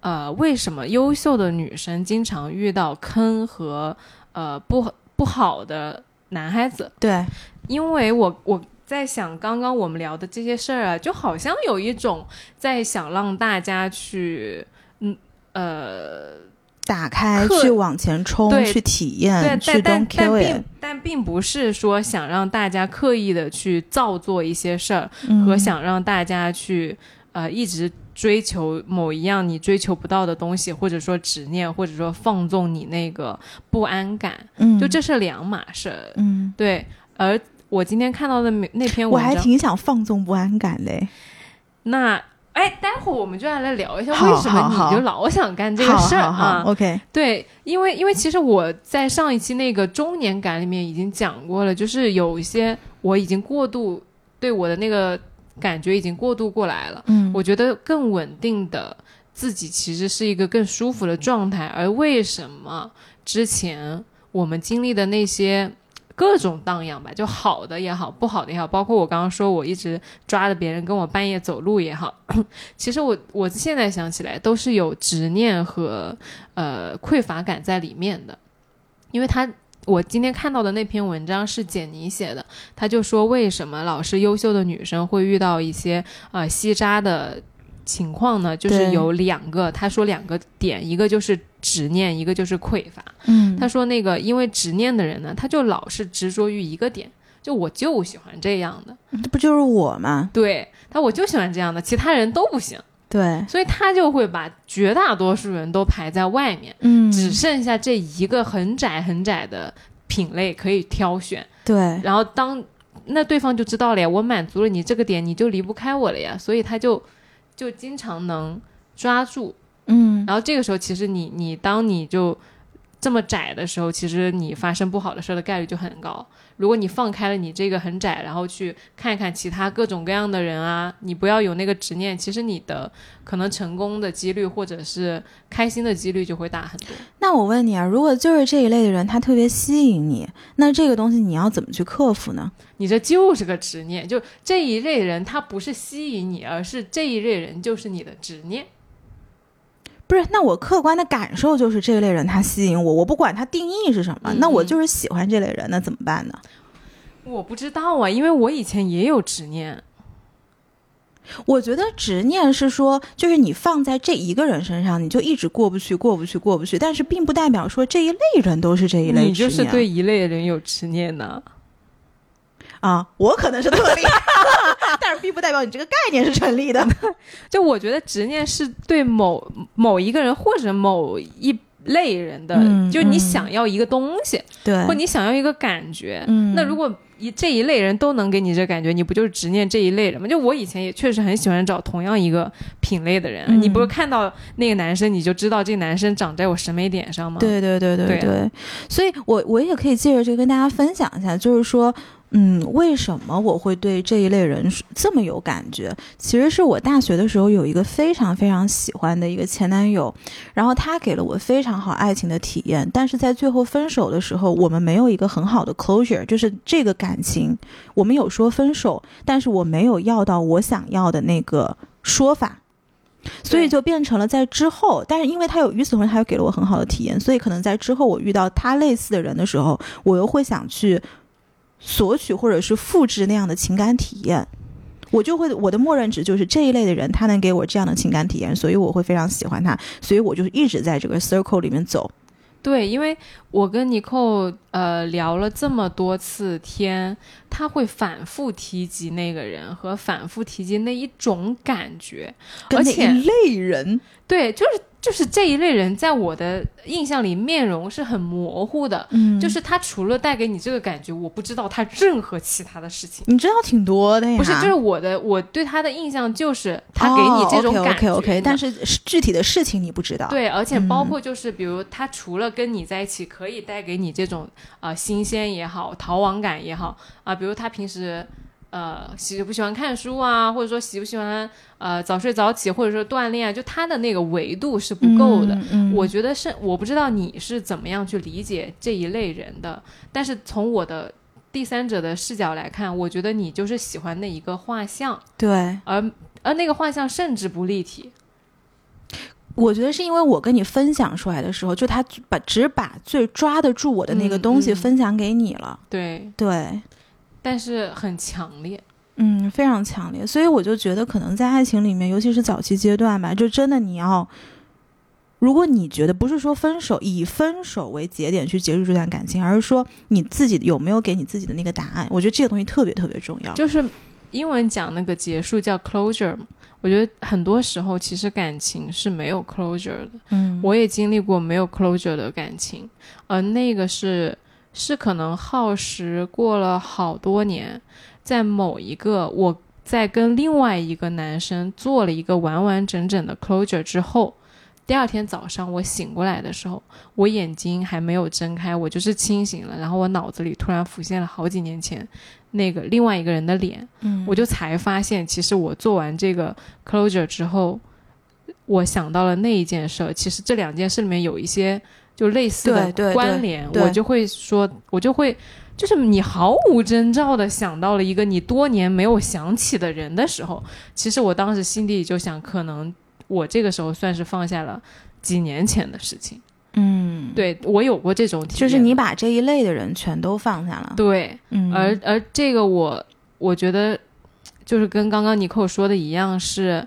Speaker 2: 呃，为什么优秀的女生经常遇到坑和呃不不好的男孩子？
Speaker 1: 对，
Speaker 2: 因为我我在想，刚刚我们聊的这些事儿啊，就好像有一种在想让大家去，嗯呃，
Speaker 1: 打开
Speaker 2: 克
Speaker 1: 去往前冲，
Speaker 2: 对
Speaker 1: 去体
Speaker 2: 对，
Speaker 1: 验，去
Speaker 2: 但但
Speaker 1: don't kill
Speaker 2: 但
Speaker 1: it
Speaker 2: 并。但并不是说想让大家刻意的去造作一些事儿，
Speaker 1: 嗯
Speaker 2: 和想让大家去呃一直追求某一样你追求不到的东西，或者说执念，或者说放纵你那个不安感，
Speaker 1: 嗯，
Speaker 2: 就这是两码事儿。
Speaker 1: 嗯，
Speaker 2: 对，而我今天看到的那那篇
Speaker 1: 我
Speaker 2: 文章，
Speaker 1: 还挺想放纵不安感嘞。
Speaker 2: 那哎，待会儿我们就要来聊一下为什么你就老想干这个事儿
Speaker 1: 好好
Speaker 2: 啊
Speaker 1: ？，OK，
Speaker 2: 对，因为因为其实我在上一期那个中年感里面已经讲过了，就是有一些我已经过度对我的那个感觉已经过渡过来了。
Speaker 1: 嗯，
Speaker 2: 我觉得更稳定的自己其实是一个更舒服的状态。而为什么之前我们经历的那些各种荡漾吧，就好的也好，不好的也好，包括我刚刚说我一直抓着别人跟我半夜走路也好，其实我我现在想起来都是有执念和呃匮乏感在里面的，因为他。我今天看到的那篇文章是简妮写的，她就说为什么老是优秀的女生会遇到一些呃吸渣的情况呢？就是有两个，她说两个点，一个就是执念，一个就是匮乏。
Speaker 1: 嗯，
Speaker 2: 他说那个因为执念的人呢，他就老是执着于一个点，就我就喜欢这样的，
Speaker 1: 这不就是我吗？
Speaker 2: 对他我就喜欢这样的，其他人都不行，
Speaker 1: 对，
Speaker 2: 所以他就会把绝大多数人都排在外面，
Speaker 1: 嗯，
Speaker 2: 只剩下这一个很窄很窄的品类可以挑选。
Speaker 1: 对，
Speaker 2: 然后当那对方就知道了呀，我满足了你这个点，你就离不开我了呀，所以他就就经常能抓住。
Speaker 1: 嗯，
Speaker 2: 然后这个时候，其实你你当你就这么窄的时候，其实你发生不好的事儿的概率就很高。如果你放开了你这个很窄，然后去看一看其他各种各样的人啊，你不要有那个执念，其实你的可能成功的几率或者是开心的几率就会大很多。
Speaker 1: 那我问你啊，如果就是这一类的人，他特别吸引你，那这个东西你要怎么去克服呢？
Speaker 2: 你这就是个执念，就这一类人他不是吸引你，而是这一类人就是你的执念。
Speaker 1: 不是，那我客观的感受就是这一类人他吸引我，我不管他定义是什么，
Speaker 2: 嗯
Speaker 1: 那我就是喜欢这类人，那怎么办呢？
Speaker 2: 我不知道啊，因为我以前也有执念。
Speaker 1: 我觉得执念是说，就是你放在这一个人身上，你就一直过不去，过不去，过不去，但是并不代表说这一类人都是这一类
Speaker 2: 你就是对一类人有执念呢。
Speaker 1: 啊，我可能是特例，但是并不代表你这个概念是成立的。
Speaker 2: 就我觉得执念是对某某一个人或者某一类人的，
Speaker 1: 嗯
Speaker 2: 就你
Speaker 1: 嗯
Speaker 2: 想要一个东西，
Speaker 1: 对
Speaker 2: 或你想要一个感觉。
Speaker 1: 嗯
Speaker 2: 那如果一这一类人都能给你这感觉，你不就是执念这一类人吗？就我以前也确实很喜欢找同样一个品类的人。
Speaker 1: 嗯
Speaker 2: 你不是看到那个男生，你就知道这个男生长在我审美点上吗？
Speaker 1: 对对对对
Speaker 2: 对啊
Speaker 1: 所以我我也可以借着这个跟大家分享一下，就是说，嗯，为什么我会对这一类人这么有感觉？其实是我大学的时候有一个非常非常喜欢的一个前男友，然后他给了我非常好爱情的体验，但是在最后分手的时候，我们没有一个很好的 closure，就是这个感情我们有说分手，但是我没有要到我想要的那个说法。所以就变成了在之后，但是因为他有与此同时，他又给了我很好的体验，所以可能在之后我遇到他类似的人的时候，我又会想去索取或者是复制那样的情感体验。我就会我的默认值就是这一类的人，他能给我这样的情感体验，所以我会非常喜欢他，所以我就一直在这个 circle 里面走。
Speaker 2: 对，因为我跟尼寇呃聊了这么多次天，他会反复提及那个人和反复提及那一种感觉，而且
Speaker 1: 一类人，
Speaker 2: 对，就是就是这一类人，在我的印象里面容是很模糊的，
Speaker 1: 嗯
Speaker 2: 就是他除了带给你这个感觉，我不知道他任何其他的事情。
Speaker 1: 你知道挺多的呀，
Speaker 2: 不是，就是我的我对他的印象就是他给你这种感觉
Speaker 1: OK OK，但
Speaker 2: 是。
Speaker 1: 具体的事情你不知道。，
Speaker 2: 对，而且
Speaker 1: 嗯
Speaker 2: 包括就是，比如他除了跟你在一起，可以带给你这种啊、呃新鲜也好，逃亡感也好啊、比如他平时呃喜不喜欢看书啊，或者说喜不喜欢呃早睡早起，或者说锻炼啊，就他的那个维度是不够的。
Speaker 1: 嗯
Speaker 2: 我觉得是，我不知道你是怎么样去理解这一类人的，但是从我的第三者的视角来看，我觉得你就是喜欢那一个画像，
Speaker 1: 对，
Speaker 2: 而而那个画像甚至不立体。
Speaker 1: 我觉得是因为我跟你分享出来的时候，就他把只把最抓得住我的那个东西分享给你了。
Speaker 2: 对，
Speaker 1: 对，
Speaker 2: 但是很强烈。
Speaker 1: 嗯，非常强烈，所以我就觉得，可能在爱情里面，尤其是早期阶段吧，就真的你要，如果你觉得不是说分手以分手为节点去结束这段感情，而是说你自己有没有给你自己的那个答案，我觉得这个东西特别特别重要。
Speaker 2: 就是英文讲那个结束叫 closure 嘛，我觉得很多时候其实感情是没有 closure 的。
Speaker 1: 嗯，
Speaker 2: 我也经历过没有 closure 的感情，而那个是是可能耗时过了好多年，在某一个我在跟另外一个男生做了一个完完整整的 closure 之后。第二天早上我醒过来的时候，我眼睛还没有睁开，我就是清醒了。然后我脑子里突然浮现了好几年前那个另外一个人的脸，
Speaker 1: 嗯
Speaker 2: 我就才发现，其实我做完这个 closure 之后，我想到了那一件事儿。其实这两件事里面有一些就类似的关联，我就会说，我就会。就是你毫无征兆的想到了一个你多年没有想起的人的时候，其实我当时心底里就想，可能我这个时候算是放下了几年前的事情。
Speaker 1: 嗯，
Speaker 2: 对我有过这种体验，
Speaker 1: 就是你把这一类的人全都放下了。
Speaker 2: 对，
Speaker 1: 嗯，
Speaker 2: 而而这个我我觉得就是跟刚刚尼寇说的一样，是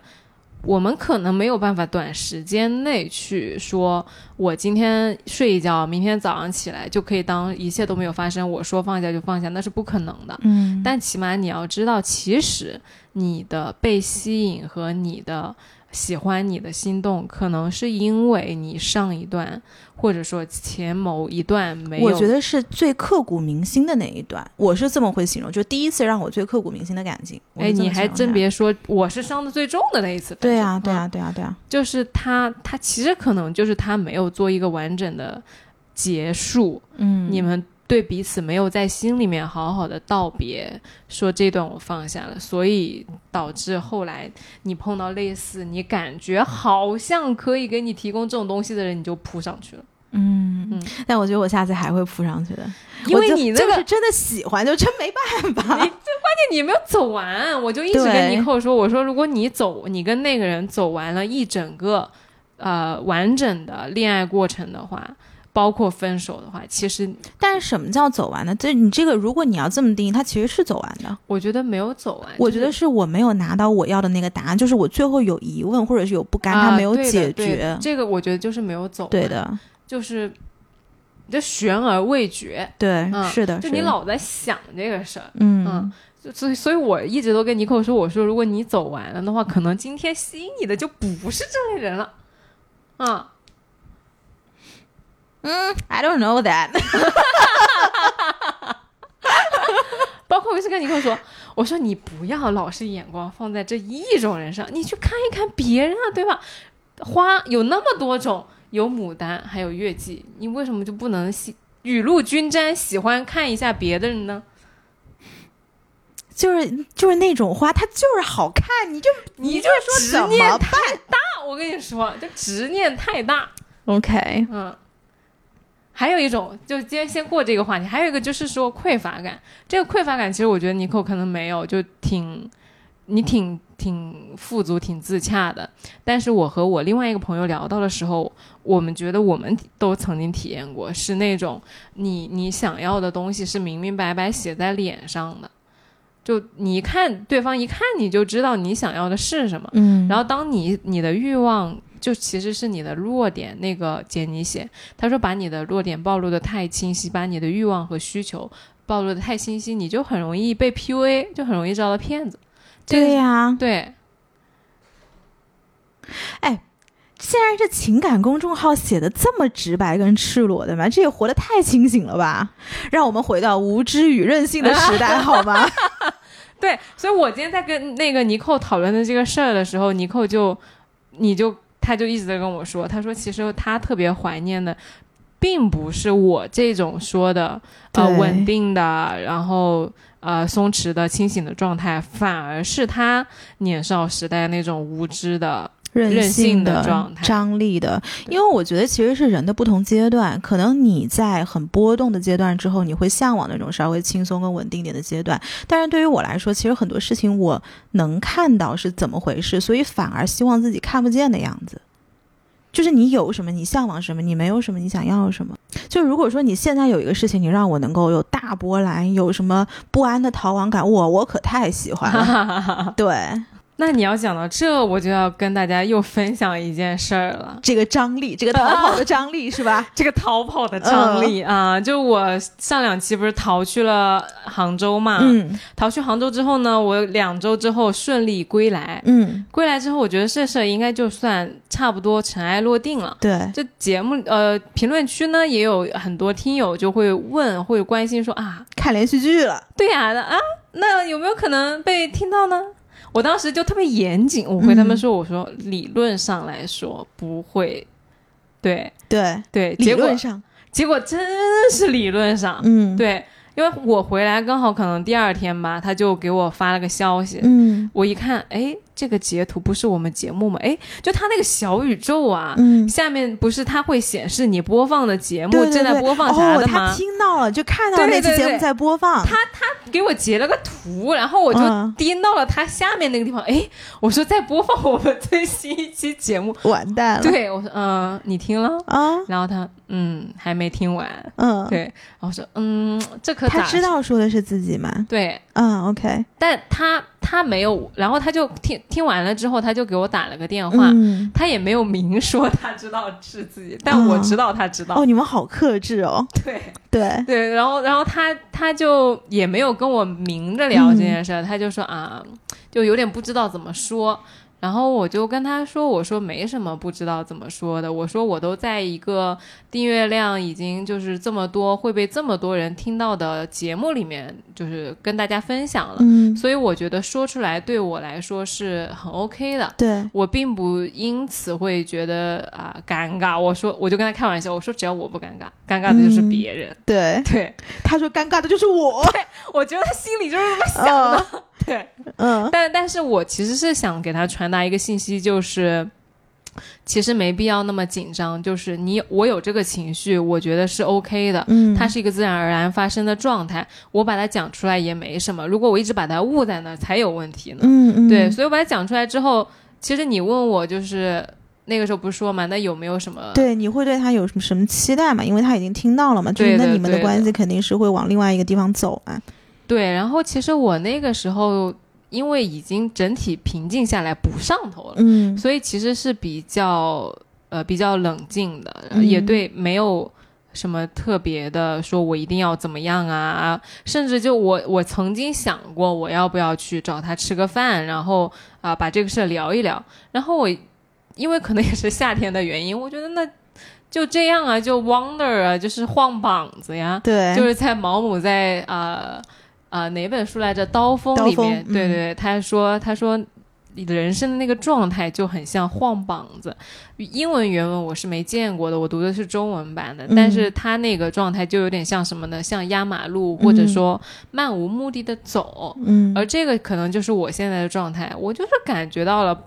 Speaker 2: 我们可能没有办法短时间内去说，我今天睡一觉，明天早上起来就可以当一切都没有发生，我说放下就放下，那是不可能的。
Speaker 1: 嗯，
Speaker 2: 但起码你要知道，其实你的被吸引和你的喜欢你的心动，可能是因为你上一段或者说前某一段没有。
Speaker 1: 我觉得是最刻骨铭心的那一段，我是这么会形容，就第一次让我最刻骨铭心的感情。我
Speaker 2: 哎，你还。真别说，我是伤的最重的那一次。
Speaker 1: 对啊，对
Speaker 2: 嗯
Speaker 1: 啊，对啊，对啊。
Speaker 2: 就是他，他其实可能就是他没有做一个完整的结束，
Speaker 1: 嗯，
Speaker 2: 你们对彼此没有在心里面好好的道别，说这段我放下了，所以导致后来你碰到类似你感觉好像可以给你提供这种东西的人，你就扑上去了。
Speaker 1: 嗯
Speaker 2: 嗯，
Speaker 1: 但我觉得我下次还会扑上去的，
Speaker 2: 因为你那个
Speaker 1: 就是真的喜欢，就真没办法。
Speaker 2: 你没有走完，我就一直跟
Speaker 1: 对
Speaker 2: 尼克说，我说如果你走，你跟那个人走完了一整个呃完整的恋爱过程的话，包括分手的话，其实
Speaker 1: 但是什么叫走完呢？这你这个，如果你要这么定义，它其实是走完的。
Speaker 2: 我觉得没有走完。
Speaker 1: 我觉得
Speaker 2: 是
Speaker 1: 是我没有拿到我要的那个答案，就是我最后有疑问或者是有不甘，
Speaker 2: 啊
Speaker 1: 它没有解决。
Speaker 2: 这个我觉得就是没有走完，
Speaker 1: 对，的，
Speaker 2: 就是你的悬而未决，
Speaker 1: 对，
Speaker 2: 嗯
Speaker 1: 是的，
Speaker 2: 就你老在想这个事儿。
Speaker 1: 嗯
Speaker 2: 嗯所以，所以我一直都跟尼寇说，我说如果你走完了的话，可能今天吸引你的就不是这类人了。啊、
Speaker 1: 嗯，I don't know that
Speaker 2: 包括我次跟尼克说，我说你不要老是眼光放在这一种人上，你去看一看别人啊，对吧？花有那么多种，有牡丹，还有月季，你为什么就不能喜雨露均沾，喜欢看一下别的人呢？
Speaker 1: 就是就是那种花，它就是好看，你就
Speaker 2: 你就
Speaker 1: 说
Speaker 2: 执念太大，我跟你说，这执念太大。
Speaker 1: OK，
Speaker 2: 嗯，还有一种，就今天先过这个话题，还有一个就是说匮乏感。这个匮乏感，其实我觉得尼寇可能没有，就挺你挺挺富足、挺自洽的。但是我和我另外一个朋友聊到的时候，我们觉得我们都曾经体验过，是那种你你想要的东西是明明白白写在脸上的，就你一看对方一看你就知道你想要的是什么。
Speaker 1: 嗯
Speaker 2: 然后当你你的欲望就其实是你的弱点，那个杰尼写，他说把你的弱点暴露的太清晰，把你的欲望和需求暴露的太清晰，你就很容易被 PUA，就很容易招到骗子。这个
Speaker 1: 对呀、
Speaker 2: 对，哎
Speaker 1: 现在这情感公众号写的这么直白跟赤裸的吗？这也活得太清醒了吧！让我们回到无知与任性的时代好吗？
Speaker 2: 对，所以我今天在跟那个尼寇讨论的这个事儿的时候，尼寇就，你就他就一直在跟我说，他说其实他特别怀念的，并不是我这种说的呃稳定的，然后呃松弛的、清醒的状态，反而是他年少时代那种无知的，
Speaker 1: 任
Speaker 2: 任性的
Speaker 1: 的
Speaker 2: 状态
Speaker 1: 张力的，因为我觉得其实是人的不同阶段，可能你在很波动的阶段之后，你会向往那种稍微轻松跟稳定点的阶段。但是对于我来说，其实很多事情我能看到是怎么回事，所以反而希望自己看不见的样子。就是你有什么，你向往什么；你没有什么，你想要什么。就如果说你现在有一个事情，你让我能够有大波澜，有什么不安的逃亡感，我我可太喜欢了。对，
Speaker 2: 那你要讲到这，我就要跟大家又分享一件事儿了。
Speaker 1: 这个张力，这个逃跑的张力 是吧？
Speaker 2: 这个逃跑的张力、啊，就我上两期不是逃去了杭州嘛？
Speaker 1: 嗯
Speaker 2: 逃去杭州之后呢，我两周之后顺利归来。
Speaker 1: 嗯，
Speaker 2: 归来之后，我觉得这事儿应该就算差不多尘埃落定了。
Speaker 1: 对，
Speaker 2: 这节目呃评论区呢也有很多听友就会问，会关心说啊，
Speaker 1: 看连续剧了。
Speaker 2: 对呀、那啊，那有没有可能被听到呢？我当时就特别严谨，我回他们说，我说理论上来说不会，对
Speaker 1: 对，
Speaker 2: 对，
Speaker 1: 理
Speaker 2: 结果
Speaker 1: 论上，
Speaker 2: 结果真是理论上，
Speaker 1: 嗯，，
Speaker 2: 对，因为我回来刚好可能第二天吧，他就给我发了个消息，
Speaker 1: 嗯。
Speaker 2: 我一看，哎，这个截图不是我们节目吗？哎，就他那个小宇宙啊，
Speaker 1: 嗯，
Speaker 2: 下面不是它会显示你播放的节目正在播放啥
Speaker 1: 哦，他
Speaker 2: 的吗？
Speaker 1: 听到了，就看到那期节目在播放。
Speaker 2: 他他给我截了个图，然后我就盯到了他下面那个地方，哎，我说在播放我们最新一期节目，
Speaker 1: 完蛋了。
Speaker 2: 对我说，嗯、你听了？
Speaker 1: 啊，
Speaker 2: 然后他，嗯，还没听完，
Speaker 1: 嗯，
Speaker 2: 对，然后我说，嗯，这可咋
Speaker 1: 他知道说的是自己吗？
Speaker 2: 对，
Speaker 1: 嗯，OK，
Speaker 2: 但他他没有，然后他就听听完了之后，他就给我打了个电话，
Speaker 1: 嗯，
Speaker 2: 他也没有明说他知道是自己，但我知道他知道，
Speaker 1: 哦，你们好克制哦。
Speaker 2: 对。
Speaker 1: 对，
Speaker 2: 对，然后然后他他就也没有跟我明着聊这件事儿，他就说啊，就有点不知道怎么说，然后我就跟他说：“我说没什么不知道怎么说的，我说我都在一个订阅量已经就是这么多，会被这么多人听到的节目里面，就是跟大家分享了。
Speaker 1: 嗯，
Speaker 2: 所以我觉得说出来对我来说是很 OK 的。
Speaker 1: 对，
Speaker 2: 我并不因此会觉得啊尴尬。我说我就跟他开玩笑，我说只要我不尴尬，尴尬的就是别人。
Speaker 1: 对，
Speaker 2: 对，
Speaker 1: 他说尴尬的就是我。
Speaker 2: 我觉得他心里就是这么想的。对，
Speaker 1: 嗯，
Speaker 2: 但但是我其实是想给他传达一个信息，就是其实没必要那么紧张。就是你我有这个情绪，我觉得是 OK 的，
Speaker 1: 嗯，
Speaker 2: 它是一个自然而然发生的状态，我把它讲出来也没什么。如果我一直把它捂在那儿，才有问题呢。
Speaker 1: 嗯嗯，
Speaker 2: 对，所以我把它讲出来之后，其实你问我就是。那个时候不是说嘛，那有没有什么？
Speaker 1: 对，你会对他有什么什么期待嘛？因为他已经听到了嘛，就是那你们的关系肯定是会往另外一个地方走啊。
Speaker 2: 对，然后其实我那个时候因为已经整体平静下来，不上头了，
Speaker 1: 嗯，
Speaker 2: 所以其实是比较呃比较冷静的，
Speaker 1: 嗯
Speaker 2: 也对没有什么特别的，说我一定要怎么样啊，甚至就我我曾经想过我要不要去找他吃个饭，然后啊、把这个事儿聊一聊，然后我。因为可能也是夏天的原因，我觉得那就这样啊，就 Wonder 啊，就是晃膀子呀。
Speaker 1: 对，
Speaker 2: 就是在毛姆在啊啊哪本书来着《刀锋》里面，
Speaker 1: 嗯、
Speaker 2: 对对，他说他说你的人生的那个状态就很像晃膀子。英文原文我是没见过的，我读的是中文版的，
Speaker 1: 嗯、
Speaker 2: 但是他那个状态就有点像什么呢？像压马路，或者说漫无目的的走。
Speaker 1: 嗯，
Speaker 2: 而这个可能就是我现在的状态，我就是感觉到了。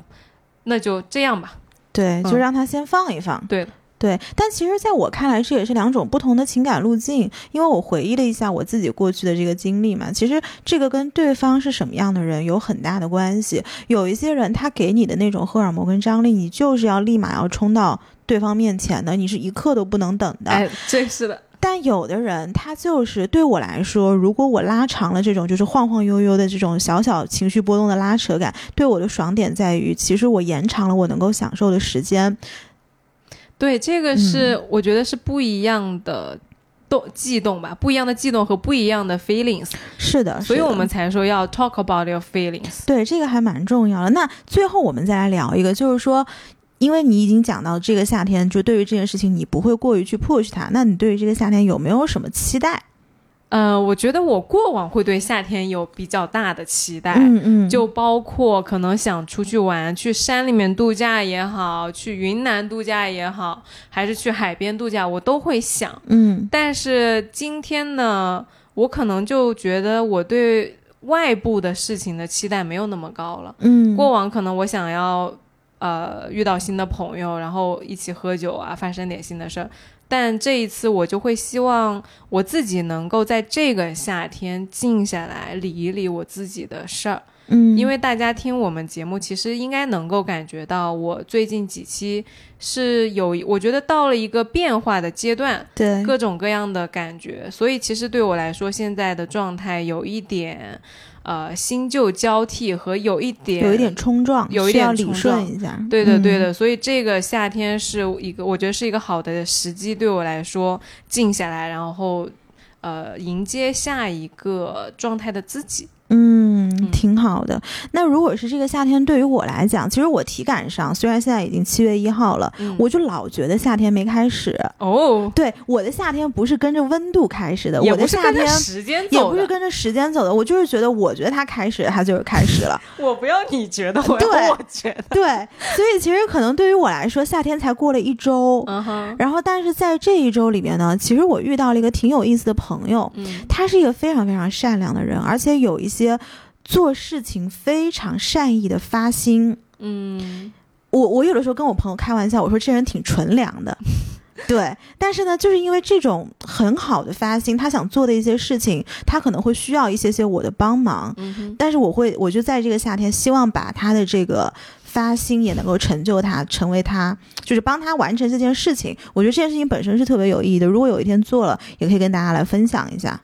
Speaker 2: 那就这样吧，
Speaker 1: 对，就让他先放一放。
Speaker 2: 对
Speaker 1: 对，但其实在我看来，这也是两种不同的情感路径。因为我回忆了一下我自己过去的这个经历嘛，其实这个跟对方是什么样的人有很大的关系。有一些人，他给你的那种荷尔蒙跟张力，你就是要立马要冲到对方面前的，你是一刻都不能等的。
Speaker 2: 哎，这是的。
Speaker 1: 但有的人，他就是对我来说，如果我拉长了这种就是晃晃悠悠的这种小小情绪波动的拉扯感，对我的爽点在于，其实我延长了我能够享受的时间。
Speaker 2: 对，这个是、我觉得是不一样的动悸动吧，不一样的悸动和不一样的 feelings。
Speaker 1: 是的，
Speaker 2: 所以我们才说要 talk about your feelings。
Speaker 1: 对，这个还蛮重要的。那最后我们再来聊一个，就是说。因为你已经讲到这个夏天，就对于这件事情你不会过于去 push 它，那你对于这个夏天有没有什么期待？
Speaker 2: 呃，我觉得我过往会对夏天有比较大的期待，
Speaker 1: 嗯嗯，
Speaker 2: 就包括可能想出去玩，去山里面度假也好，去云南度假也好，还是去海边度假，我都会想。
Speaker 1: 嗯，
Speaker 2: 但是今天呢，我可能就觉得我对外部的事情的期待没有那么高了。
Speaker 1: 嗯，
Speaker 2: 过往可能我想要。呃，遇到新的朋友，然后一起喝酒啊，发生点新的事儿。但这一次我就会希望我自己能够在这个夏天静下来，理一理我自己的事儿。
Speaker 1: 嗯，
Speaker 2: 因为大家听我们节目，其实应该能够感觉到，我最近几期是有，我觉得到了一个变化的阶段，
Speaker 1: 对，
Speaker 2: 各种各样的感觉。所以其实对我来说，现在的状态有一点。呃，新旧交替和有一点
Speaker 1: 有一点冲撞，
Speaker 2: 有一点
Speaker 1: 理顺一下。
Speaker 2: 对的，对的。
Speaker 1: 嗯、
Speaker 2: 所以这个夏天是一个，我觉得是一个好的时机，对我来说，静下来，然后呃，迎接下一个状态的自己。
Speaker 1: 嗯，挺好的。那如果是这个夏天，对于我来讲，其实我体感上虽然现在已经七月一号了，
Speaker 2: 嗯、
Speaker 1: 我就老觉得夏天没开始。
Speaker 2: 哦，
Speaker 1: 对，我的夏天不是跟着温度开始的，我的夏天
Speaker 2: 时间
Speaker 1: 也不是跟着时间走的。我就是觉得，我觉得它开始，它就是开始了。
Speaker 2: 我不要你觉得，我
Speaker 1: 要
Speaker 2: 我觉得。
Speaker 1: 对，所以其实可能对于我来说，夏天才过了一周。
Speaker 2: 嗯哼。
Speaker 1: 然后，但是在这一周里面呢，其实我遇到了一个挺有意思的朋友，
Speaker 2: 嗯、
Speaker 1: 他是一个非常非常善良的人，而且有一些。做事情非常善意的发心，
Speaker 2: 嗯，
Speaker 1: 我我有的时候跟我朋友开玩笑，我说这人挺纯良的，对。但是呢，就是因为这种很好的发心，他想做的一些事情，他可能会需要一些些我的帮忙，
Speaker 2: 嗯、
Speaker 1: 但是我会，我就在这个夏天，希望把他的这个发心也能够成就他，成为他，就是帮他完成这件事情。我觉得这件事情本身是特别有意义的，如果有一天做了，也可以跟大家来分享一下。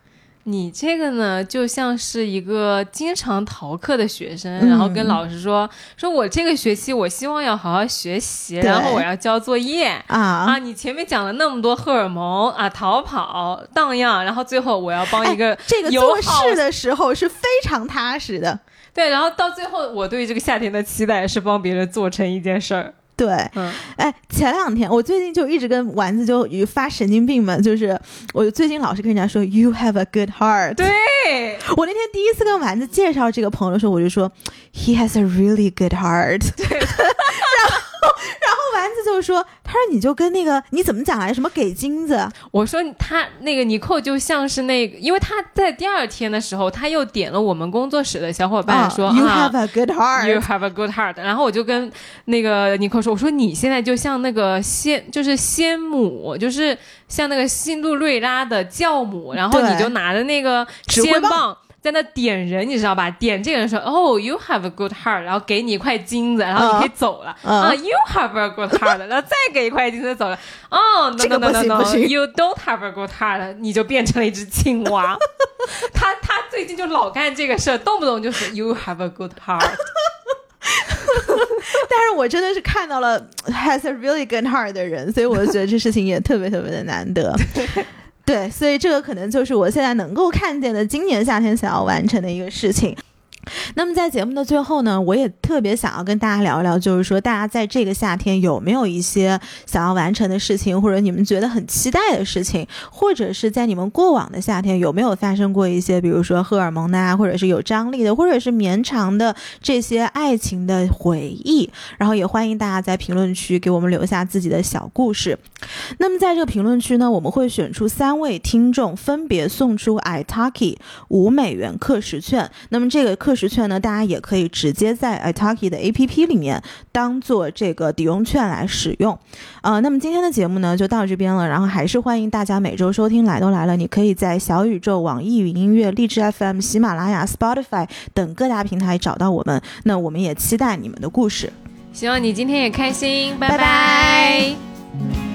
Speaker 2: 你这个呢，就像是一个经常逃课的学生，
Speaker 1: 嗯、
Speaker 2: 然后跟老师说：“说我这个学期我希望要好好学习，然后我要交作业
Speaker 1: 啊
Speaker 2: 啊！你前面讲了那么多荷尔蒙啊，逃跑、荡漾，然后最后我要帮一个、
Speaker 1: 哎、这个做事的时候是非常踏实的。”
Speaker 2: 对，然后到最后，我对这个夏天的期待是帮别人做成一件事儿。
Speaker 1: 对，
Speaker 2: 嗯，
Speaker 1: 哎，前两天我最近就一直跟丸子就发神经病嘛，就是我最近老是跟人家说 you have a good heart。
Speaker 2: 对，
Speaker 1: 我那天第一次跟丸子介绍这个朋友的时候，我就说 he has a really good heart。
Speaker 2: 对，
Speaker 1: 然后然后丸子就说，他说你就跟那个你怎么讲来什么给金子？
Speaker 2: 我说他那个尼寇就像是那个，因为他在第二天的时候，他又点了我们工作室的小伙伴说、
Speaker 1: 啊 you have a good heart。
Speaker 2: You have a good heart。然后我就跟那个尼寇说：“我说你现在就像那个仙，就是仙母，就是像那个辛露瑞拉的教母，然后你就拿着那个
Speaker 1: 指挥棒。”
Speaker 2: 在那点人，你知道吧？点这个人说：“哦、y o u have a good heart。”然后给你一块金子，然后你可以走了。
Speaker 1: 嗯
Speaker 2: 啊，You have a good heart。然后再给一块金子走了。哦、no
Speaker 1: 这个
Speaker 2: no
Speaker 1: 不
Speaker 2: no
Speaker 1: 行
Speaker 2: no
Speaker 1: 不行
Speaker 2: no，You don't have a good heart，你就变成了一只青蛙。他他最近就老干这个事儿，动不动就是 You have a good heart。
Speaker 1: 但是我真的是看到了 has a really good heart 的人，所以我就觉得这事情也特别特别的难得。对，所以这个可能就是我现在能够看见的今年夏天想要完成的一个事情。那么在节目的最后呢，我也特别想要跟大家聊一聊，就是说大家在这个夏天有没有一些想要完成的事情，或者你们觉得很期待的事情，或者是在你们过往的夏天有没有发生过一些，比如说荷尔蒙的，或者是有张力的，或者是绵长的这些爱情的回忆。然后也欢迎大家在评论区给我们留下自己的小故事。那么在这个评论区呢，我们会选出三位听众，分别送出 iTalki 五美元课时券。那么这个课课时券呢，大家也可以直接在 iTalki 的 APP 里面当做这个抵用券来使用。呃，那么今天的节目呢就到这边了，然后还是欢迎大家每周收听来都来了。你可以在小宇宙、网易云音乐、荔枝 FM、喜马拉雅、Spotify 等各大平台找到我们。那我们也期待你们的故事。
Speaker 2: 希望你今天也开心，拜
Speaker 1: 拜拜
Speaker 2: 拜